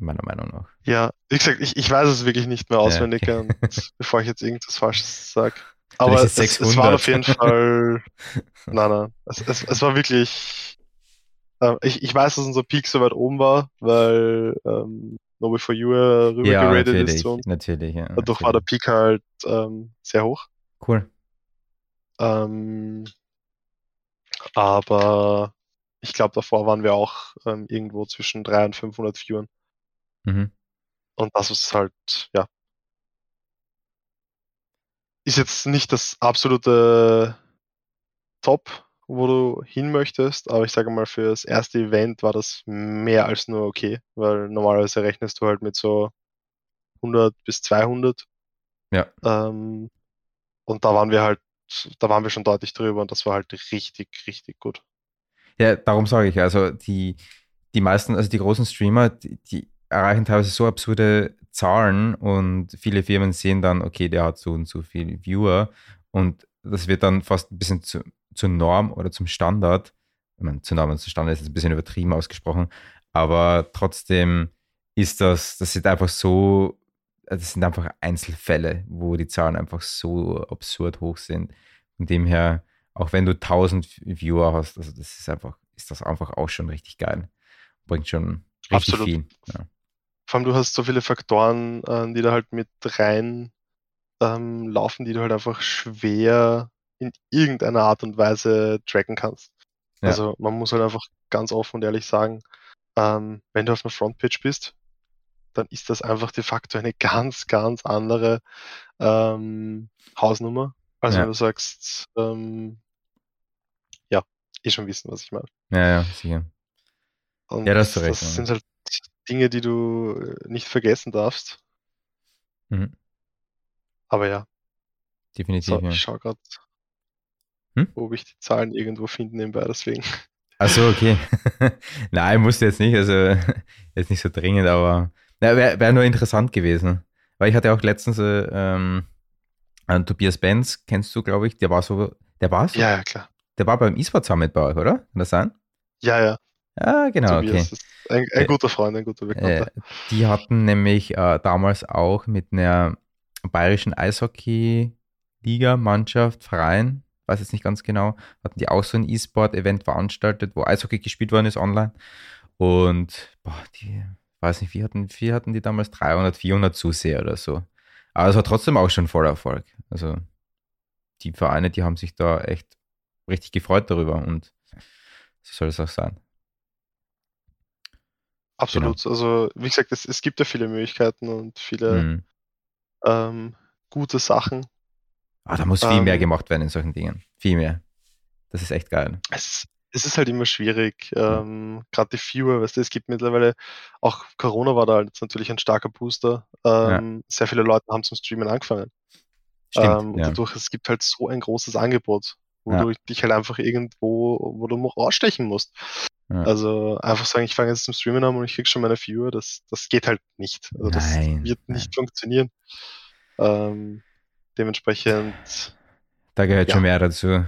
Meiner Meinung nach. Ja, wie gesagt, ich, ich weiß es wirklich nicht mehr Ja, auswendig, okay. und bevor ich jetzt irgendwas Falsches sage. Aber es, es war 600. auf jeden Fall. nein, nein. Es, es, es war wirklich. Äh, ich, ich weiß, dass unser Peak so weit oben war, weil ähm, No Way for You rüber Ja, ist natürlich. zu uns. Natürlich, ja. Dadurch war der natürlich. Peak halt ähm, sehr hoch. Cool. Ähm, aber ich glaube, davor waren wir auch ähm, irgendwo zwischen 300 und 500 Viewern. Mhm. Und das ist halt, ja. Ist jetzt nicht das absolute Top, wo du hin möchtest, aber ich sage mal, für das erste Event war das mehr als nur okay, weil normalerweise rechnest du halt mit so 100 bis 200. Ja. Ähm, und da waren wir halt, da waren wir schon deutlich drüber und das war halt richtig, richtig gut. Ja, darum sage ich, also die, die meisten, also die großen Streamer, die, die erreichen teilweise so absurde Zahlen und viele Firmen sehen dann, okay, der hat so und so viel Viewer und das wird dann fast ein bisschen zu, zur Norm oder zum Standard. Ich meine, zur Norm und zum Standard ist jetzt ein bisschen übertrieben ausgesprochen, aber trotzdem ist das, das sind einfach so, das sind einfach Einzelfälle, wo die Zahlen einfach so absurd hoch sind. Von dem her, auch wenn du 1000 Viewer hast, also das ist einfach, ist das einfach auch schon richtig geil. Bringt schon richtig Absolut. viel. Ja. Vor allem, du hast so viele Faktoren, äh, die da halt mit rein ähm, laufen, die du halt einfach schwer in irgendeiner Art und Weise tracken kannst. Ja. Also man muss halt einfach ganz offen und ehrlich sagen, ähm, wenn du auf einer Frontpage bist, dann ist das einfach de facto eine ganz, ganz andere ähm, Hausnummer. Also ja. wenn du sagst, ähm, ja, eh schon wissen, was ich meine. Ja, ja, sicher. Und ja, das, recht, das sind halt Dinge, die du äh, nicht vergessen darfst. Mhm. Aber ja. Definitiv. So, ja. Ich schaue gerade, hm? ob ich die Zahlen irgendwo finde nebenbei, deswegen. Achso, okay. Nein, musste jetzt nicht, also jetzt nicht so dringend, aber wäre wär nur interessant gewesen. Weil ich hatte auch letztens äh, ähm, Tobias Benz, kennst du, glaube ich, der war so, der war so? Ja, ja, klar. Der war beim E-Sport Summit bei euch, oder? Kann das sein? Ja, ja. Ja, genau, Tobias okay. Ein, ein, guter Freund, ein guter Bekannter. Äh, die hatten nämlich äh, damals auch mit einer bayerischen Eishockey-Liga-Mannschaft, Verein, weiß jetzt nicht ganz genau, hatten die auch so ein E-Sport-Event veranstaltet, wo Eishockey gespielt worden ist online. Und boah, die, weiß nicht, wie hatten, wie hatten die damals 300, 400 Zuseher oder so. Aber es war trotzdem auch schon voller Erfolg. Also die Vereine, die haben sich da echt richtig gefreut darüber und so soll es auch sein. Absolut. Genau. Also, wie gesagt, es, es gibt ja viele Möglichkeiten und viele mhm. ähm, gute Sachen. Ah, da muss viel ähm, mehr gemacht werden in solchen Dingen. Viel mehr. Das ist echt geil. Es, es ist halt immer schwierig. Ähm, Gerade die Viewer, weißt du, es gibt mittlerweile, auch Corona war da jetzt natürlich ein starker Booster. Ähm, ja. Sehr viele Leute haben zum Streamen angefangen. Stimmt, ähm, ja. dadurch, es gibt halt so ein großes Angebot, wo ja. du dich halt einfach irgendwo, wo du rausstechen musst. Ja. Also einfach sagen, ich fange jetzt zum Streamen an und ich krieg schon meine Viewer, das, das geht halt nicht. Also das nein, wird nicht nein. funktionieren. Ähm, dementsprechend. Da gehört schon mehr dazu.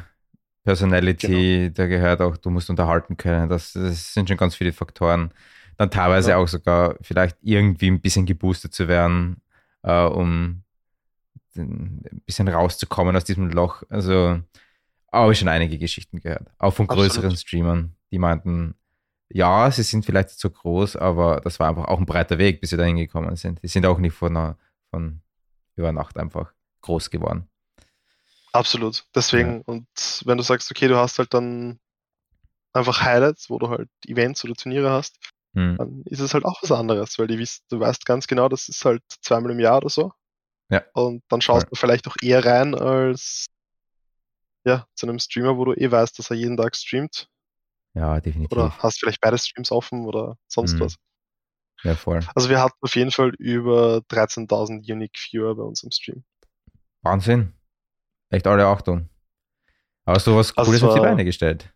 Personality, genau. da gehört auch, du musst unterhalten können. Das, das sind schon ganz viele Faktoren. Dann teilweise ja. auch sogar vielleicht irgendwie ein bisschen geboostet zu werden, äh, um ein bisschen rauszukommen aus diesem Loch. Also habe ich schon einige Geschichten gehört. Auch von größeren Absolut. Streamern, die meinten, ja, sie sind vielleicht zu groß, aber das war einfach auch ein breiter Weg, bis sie dahin gekommen sind. Die sind auch nicht von, einer, von über Nacht einfach groß geworden. Absolut. Deswegen, ja. und wenn du sagst, okay, du hast halt dann einfach Highlights, wo du halt Events oder Turniere hast, hm. dann ist es halt auch was anderes, weil du, weißt, du weißt ganz genau, das ist halt zweimal im Jahr oder so. Ja. Und dann schaust ja. du vielleicht auch eher rein als ja, zu einem Streamer, wo du eh weißt, dass er jeden Tag streamt. Ja, definitiv. Oder hast vielleicht beide Streams offen oder sonst mhm. was. Ja, voll. Also wir hatten auf jeden Fall über 13.000 Unique Viewer bei uns im Stream. Wahnsinn. Echt alle Achtung. Hast du was also Cooles auf die Beine gestellt?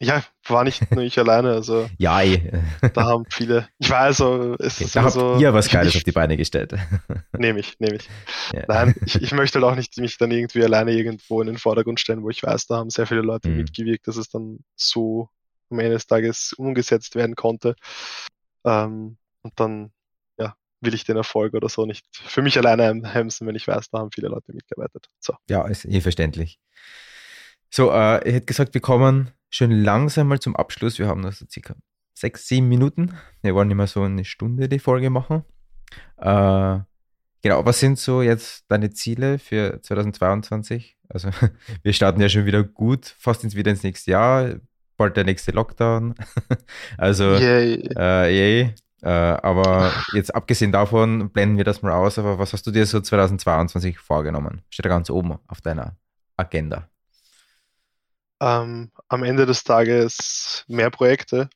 Ja, war nicht nur ich alleine, also. ja, eh. Da haben viele. Ich weiß, also, es okay, ist da so. ihr was Geiles ich, auf die Beine gestellt. Nehme ich, nehme ich. Ja. Nein, ich, ich möchte halt auch nicht mich dann irgendwie alleine irgendwo in den Vordergrund stellen, wo ich weiß, da haben sehr viele Leute mhm. mitgewirkt, dass es dann so am Ende des Tages umgesetzt werden konnte. Ähm, und dann, will ich den Erfolg oder so nicht für mich alleine heimsen, wenn ich weiß, da haben viele Leute mitgearbeitet. So. Ja, ist eh verständlich. So, äh, ich hätte gesagt, wir kommen schon langsam mal zum Abschluss. Wir haben noch so circa sechs, sieben Minuten. Wir wollen immer so eine Stunde die Folge machen. Äh, genau, was sind so jetzt deine Ziele für 2022? Also, wir starten ja schon wieder gut, fast ins, wieder ins nächste Jahr. Bald der nächste Lockdown. also, yay. Äh, yay. Äh, aber jetzt abgesehen davon blenden wir das mal aus. Aber was hast du dir so 2022 vorgenommen? Steht da ganz oben auf deiner Agenda? Ähm, am Ende des Tages mehr Projekte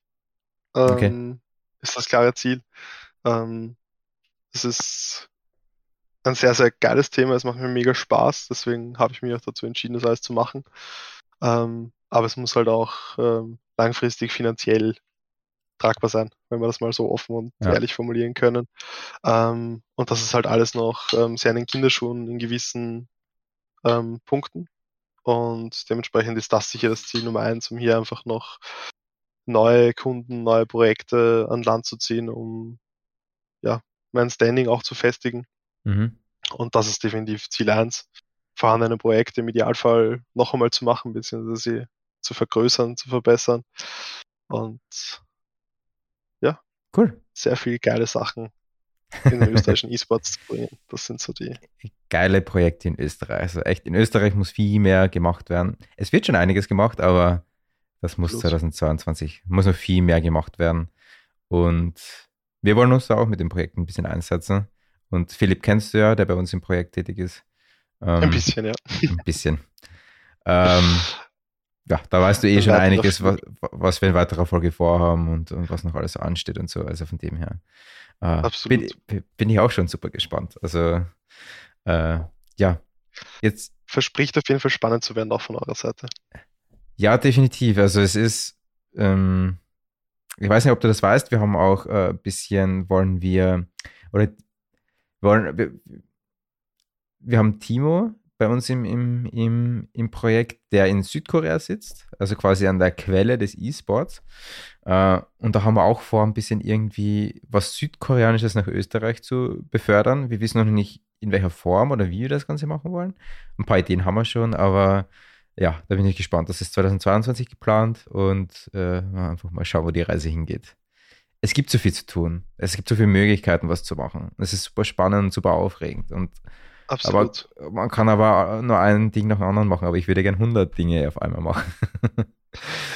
ähm, okay. ist das klare Ziel. Ähm, es ist ein sehr, sehr geiles Thema. Es macht mir mega Spaß. Deswegen habe ich mich auch dazu entschieden, das alles zu machen. Aber es muss halt auch langfristig finanziell tragbar sein, wenn wir das mal so offen und ja. ehrlich formulieren können. Ähm, und das ist halt alles noch ähm, sehr in den Kinderschuhen in gewissen ähm, Punkten. Und dementsprechend ist das sicher das Ziel Nummer eins, um hier einfach noch neue Kunden, neue Projekte an Land zu ziehen, um ja, mein Standing auch zu festigen. Mhm. Und das ist definitiv Ziel eins, vorhandene Projekte im Idealfall noch einmal zu machen, beziehungsweise sie zu vergrößern, zu verbessern. Und cool. Sehr viele geile Sachen in den österreichischen E-Sports zu bringen. Das sind so die. Geile Projekte in Österreich. Also echt, in Österreich muss viel mehr gemacht werden. Es wird schon einiges gemacht, aber Das muss Plus. 2022, muss noch viel mehr gemacht werden. Und wir wollen uns da auch mit dem Projekt ein bisschen einsetzen. Und Philipp kennst du ja, der bei uns im Projekt tätig ist. Ähm, ein bisschen, ja. Ein bisschen. ähm, ja, da weißt du eh schon einiges, was, was, wir in weiterer Folge vorhaben und, und was noch alles ansteht und so. Also von dem her äh, Absolut. Bin, bin, ich auch schon super gespannt. Also äh, ja, jetzt. Verspricht auf jeden Fall spannend zu werden, auch von eurer Seite. Ja, definitiv. Also es ist, ähm, ich weiß nicht, ob du das weißt, wir haben auch ein äh, bisschen, wollen wir, oder wollen, wir, wir haben Timo bei uns im, im, im, im Projekt, der in Südkorea sitzt, also quasi an der Quelle des E-Sports. Äh, und da haben wir auch vor, ein bisschen irgendwie was Südkoreanisches nach Österreich zu befördern. Wir wissen noch nicht, in welcher Form oder wie wir das Ganze machen wollen. Ein paar Ideen haben wir schon, aber ja, da bin ich gespannt. Das ist 2022 geplant und äh, einfach mal schauen, wo die Reise hingeht. Es gibt so viel zu tun. Es gibt so viele Möglichkeiten, was zu machen. Es ist super spannend und super aufregend. Und Absolut. Aber man kann aber nur ein Ding nach dem anderen machen, aber ich würde gerne 100 Dinge auf einmal machen.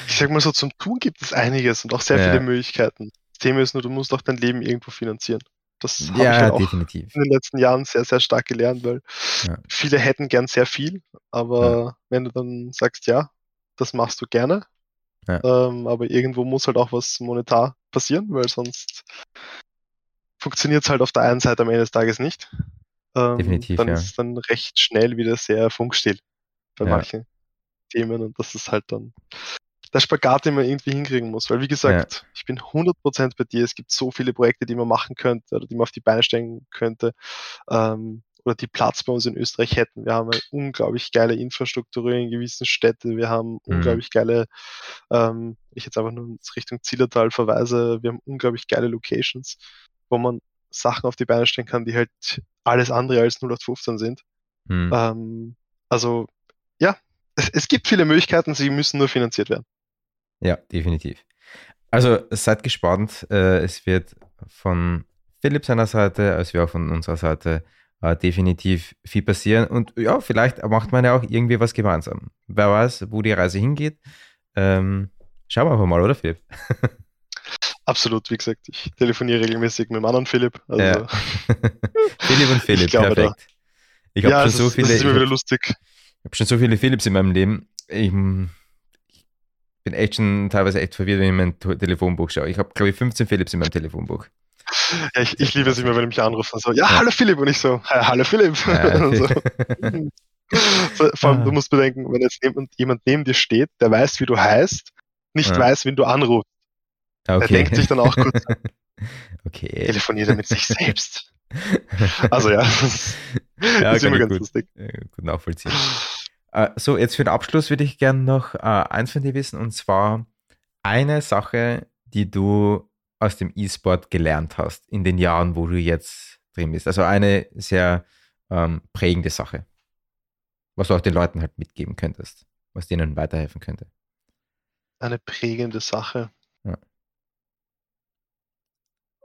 ich sag mal so, zum Tun gibt es einiges und auch sehr ja. viele Möglichkeiten. Das Thema ist nur, du musst auch dein Leben irgendwo finanzieren. Das habe ja, ich halt auch definitiv. in den letzten Jahren sehr, sehr stark gelernt, weil ja. viele hätten gern sehr viel, aber ja. wenn du dann sagst, ja, das machst du gerne, ähm, aber irgendwo muss halt auch was monetar passieren, weil sonst funktioniert es halt auf der einen Seite am Ende des Tages nicht. Ähm, Definitiv, dann ist es dann recht schnell wieder sehr funkstill bei manchen Themen und das ist halt dann der Spagat, den man irgendwie hinkriegen muss. Weil, wie gesagt, ja. ich bin 100% bei dir. Es gibt so viele Projekte, die man machen könnte oder die man auf die Beine stellen könnte ähm, oder die Platz bei uns in Österreich hätten. Wir haben eine unglaublich geile Infrastruktur in gewissen Städten. Wir haben mhm. unglaublich geile, ähm, ich jetzt einfach nur in Richtung Zillertal verweise, wir haben unglaublich geile Locations, wo man Sachen auf die Beine stellen kann, die halt alles andere als 0815 sind. Mhm. Ähm, also, ja, es, es gibt viele Möglichkeiten, sie müssen nur finanziert werden. Ja, definitiv. Also seid gespannt. Äh, es wird von Philipp seiner Seite, als wir auch von unserer Seite äh, definitiv viel passieren. Und ja, vielleicht macht man ja auch irgendwie was gemeinsam. Wer weiß, wo die Reise hingeht. Ähm, schauen wir einfach mal, oder Philipp? Absolut, wie gesagt, ich telefoniere regelmäßig mit dem anderen Philipp. Also ja. Philipp und Philipp, glaube, perfekt. Da, ich habe ja, schon so viele. Das ist immer wieder lustig. Ich habe schon so viele Philips in meinem Leben. Ich, bin echt schon teilweise echt verwirrt, wenn ich mein Telefonbuch schaue. Ich habe, glaube ich, 15 Philips in meinem Telefonbuch. Ja, ich, ich liebe es immer, wenn ich mich anrufen so, ja, hallo Philipp und ich so, hallo Philipp. Ja, so. so, vor allem, du ah. musst bedenken, wenn jetzt jemand, jemand neben dir steht, der weiß, wie du heißt, nicht ja. weiß, wen du anrufst. Okay. Der denkt sich dann auch kurz, okay. telefoniert er mit sich selbst. Also ja, das ja, ist immer ganz gut, lustig. Gut nachvollziehen. Äh, so, jetzt für den Abschluss würde ich gerne noch äh, eins von dir wissen, und zwar eine Sache, die du aus dem E-Sport gelernt hast in den Jahren, wo du jetzt drin bist. Also eine sehr ähm, prägende Sache, was du auch den Leuten halt mitgeben könntest, was denen weiterhelfen könnte. Eine prägende Sache.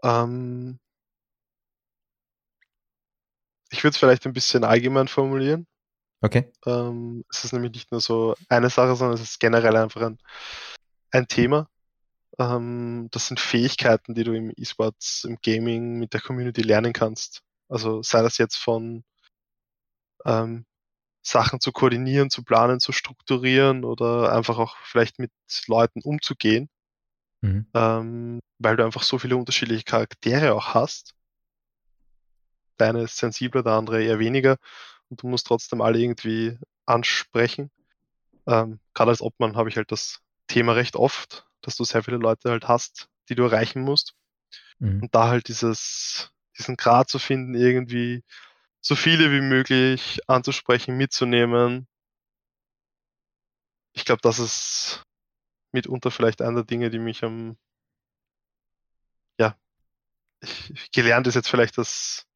Ähm, ich würde es vielleicht ein bisschen allgemein formulieren. Okay. Ähm, es ist nämlich nicht nur so eine Sache, sondern es ist generell einfach ein, ein Thema. Ähm, das sind Fähigkeiten, die du im E-Sports, im Gaming mit der Community lernen kannst. Also sei das jetzt von ähm, Sachen zu koordinieren, zu planen, zu strukturieren oder einfach auch vielleicht mit Leuten umzugehen, mhm. ähm, weil du einfach so viele unterschiedliche Charaktere auch hast. Deine ist sensibler, der andere eher weniger und du musst trotzdem alle irgendwie ansprechen. Ähm, Gerade als Obmann habe ich halt das Thema recht oft, dass du sehr viele Leute halt hast, die du erreichen musst. Mhm. Und da halt dieses, diesen Grad zu finden, irgendwie so viele wie möglich anzusprechen, mitzunehmen. Ich glaube, das ist mitunter vielleicht der Dinge, die mich am, ja, ich, gelernt ist jetzt vielleicht das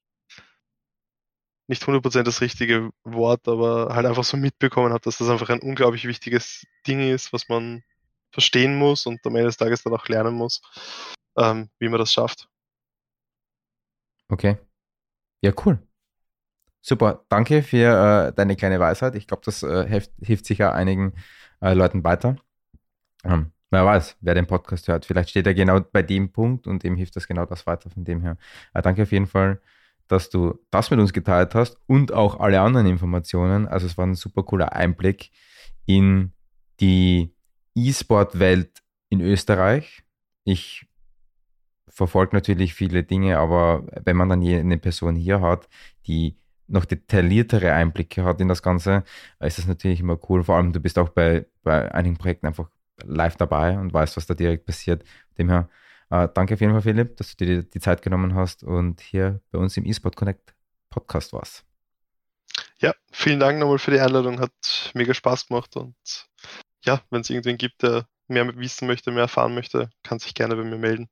nicht 100% das richtige Wort, aber halt einfach so mitbekommen habe, dass das einfach ein unglaublich wichtiges Ding ist, was man verstehen muss und am Ende des Tages dann auch lernen muss, ähm, wie man das schafft. Okay. Ja, cool. Super. Danke für äh, deine kleine Weisheit. Ich glaube, das äh, hilft, hilft sicher einigen äh, Leuten weiter. Ähm, wer weiß, wer den Podcast hört, vielleicht steht er genau bei dem Punkt und ihm hilft das genau das weiter von dem her. Äh, danke auf jeden Fall, dass du das mit uns geteilt hast und auch alle anderen Informationen. Also es war ein super cooler Einblick in die E-Sport-Welt in Österreich. Ich verfolge natürlich viele Dinge, aber wenn man dann eine Person hier hat, die noch detailliertere Einblicke hat in das Ganze, ist das natürlich immer cool. Vor allem, du bist auch bei, bei einigen Projekten einfach live dabei und weißt, was da direkt passiert. Demher äh, danke auf jeden Fall, Philipp, dass du dir die, die Zeit genommen hast und hier bei uns im eSport Connect Podcast warst. Ja, vielen Dank nochmal für die Einladung. Hat mega Spaß gemacht und ja, wenn es irgendwen gibt, der mehr wissen möchte, mehr erfahren möchte, kann sich gerne bei mir melden.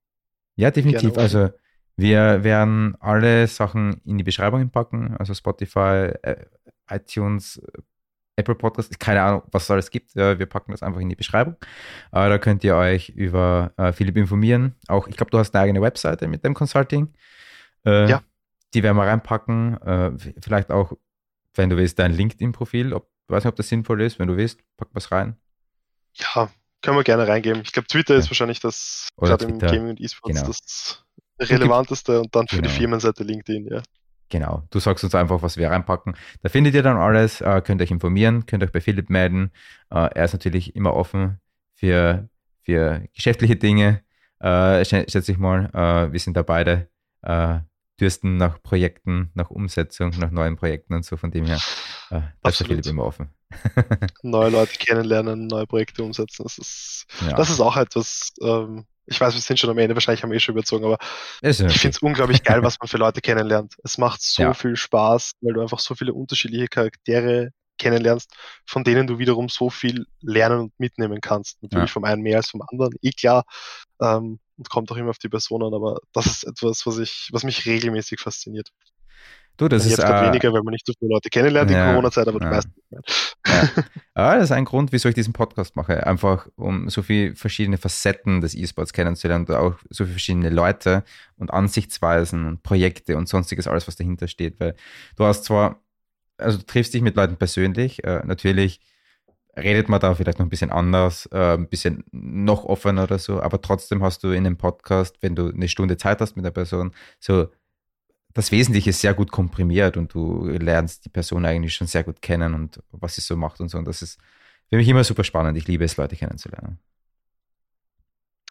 Ja, definitiv. Also wir werden alle Sachen in die Beschreibung packen, also Spotify, äh, iTunes, Apple Podcast, keine Ahnung, was es alles gibt. Wir packen das einfach in die Beschreibung. Äh, da könnt ihr euch über Philipp informieren. Auch, ich glaube, du hast eine eigene Webseite mit dem Consulting. ja. Die werden wir reinpacken. Vielleicht auch, wenn du willst, dein LinkedIn-Profil. Ich weiß nicht, ob das sinnvoll ist. Wenn du willst, pack was rein. Ja, können wir gerne reingeben. Ich glaube, Twitter ja. ist wahrscheinlich das, gerade im Gaming und E-Sports, genau. das relevanteste und dann für genau. die Firmenseite LinkedIn, ja. Genau, du sagst uns einfach, was wir reinpacken. Da findet ihr dann alles, äh, könnt euch informieren, könnt euch bei Philipp melden. Äh, er ist natürlich immer offen für, für geschäftliche Dinge, äh, schätze ich mal. Äh, wir sind da beide äh, dürsten nach Projekten, nach Umsetzung, nach neuen Projekten und so. Von dem her, äh, da ist der Philipp immer offen. neue Leute kennenlernen, neue Projekte umsetzen. Das ist, ja. das ist auch etwas, ähm, ich weiß, wir sind schon am Ende, wahrscheinlich haben wir eh schon überzogen, aber ich finde es unglaublich geil, was man für Leute kennenlernt. Es macht so ja. viel Spaß, weil du einfach so viele unterschiedliche Charaktere kennenlernst, von denen du wiederum so viel lernen und mitnehmen kannst. Natürlich ja. vom einen mehr als vom anderen, eh klar. Ähm, und kommt auch immer auf die Person an, aber das ist etwas, was ich, was mich regelmäßig fasziniert. Du, das ist jetzt äh, weniger, weil man nicht so viele Leute kennenlernt ja, in Corona-Zeit, aber ja. du weißt nicht. Ja. ja. das ist ein Grund, wieso ich diesen Podcast mache. Einfach, um so viele verschiedene Facetten des E-Sports kennenzulernen und auch so viele verschiedene Leute und Ansichtsweisen und Projekte und sonstiges, alles, was dahinter steht. Weil du hast zwar, also du triffst dich mit Leuten persönlich, äh, natürlich redet man da vielleicht noch ein bisschen anders, äh, ein bisschen noch offener oder so, aber trotzdem hast du in einem Podcast, wenn du eine Stunde Zeit hast mit der Person, so das Wesentliche ist sehr gut komprimiert und du lernst die Person eigentlich schon sehr gut kennen und was sie so macht und so. Und das ist für mich immer super spannend. Ich liebe es, Leute kennenzulernen.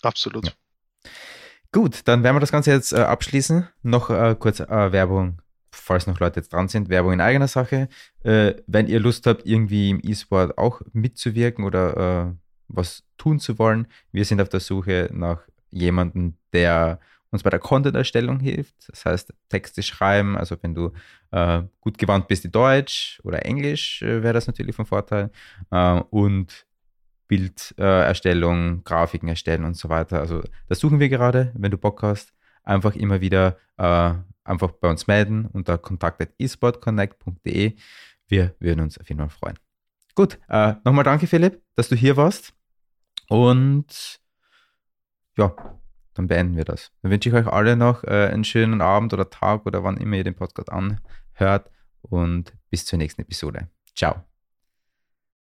Absolut. Ja. Gut, dann werden wir das Ganze jetzt äh, abschließen. Noch äh, kurz äh, Werbung, falls noch Leute jetzt dran sind. Werbung in eigener Sache. Äh, wenn ihr Lust habt, irgendwie im E-Sport auch mitzuwirken oder äh, was tun zu wollen, wir sind auf der Suche nach jemandem, der uns bei der Content-Erstellung hilft. Das heißt, Texte schreiben, also wenn du äh, gut gewandt bist in Deutsch oder Englisch, äh, wäre das natürlich von Vorteil. Äh, und Bilderstellung, Grafiken erstellen und so weiter. Also das suchen wir gerade. Wenn du Bock hast, einfach immer wieder äh, einfach bei uns melden unter kontakt.esportconnect.de. Wir würden uns auf jeden Fall freuen. Gut, äh, nochmal danke Philipp, dass du hier warst. Und ja, dann beenden wir das. Dann wünsche ich euch alle noch äh, einen schönen Abend oder Tag oder wann immer ihr den Podcast anhört und bis zur nächsten Episode. Ciao.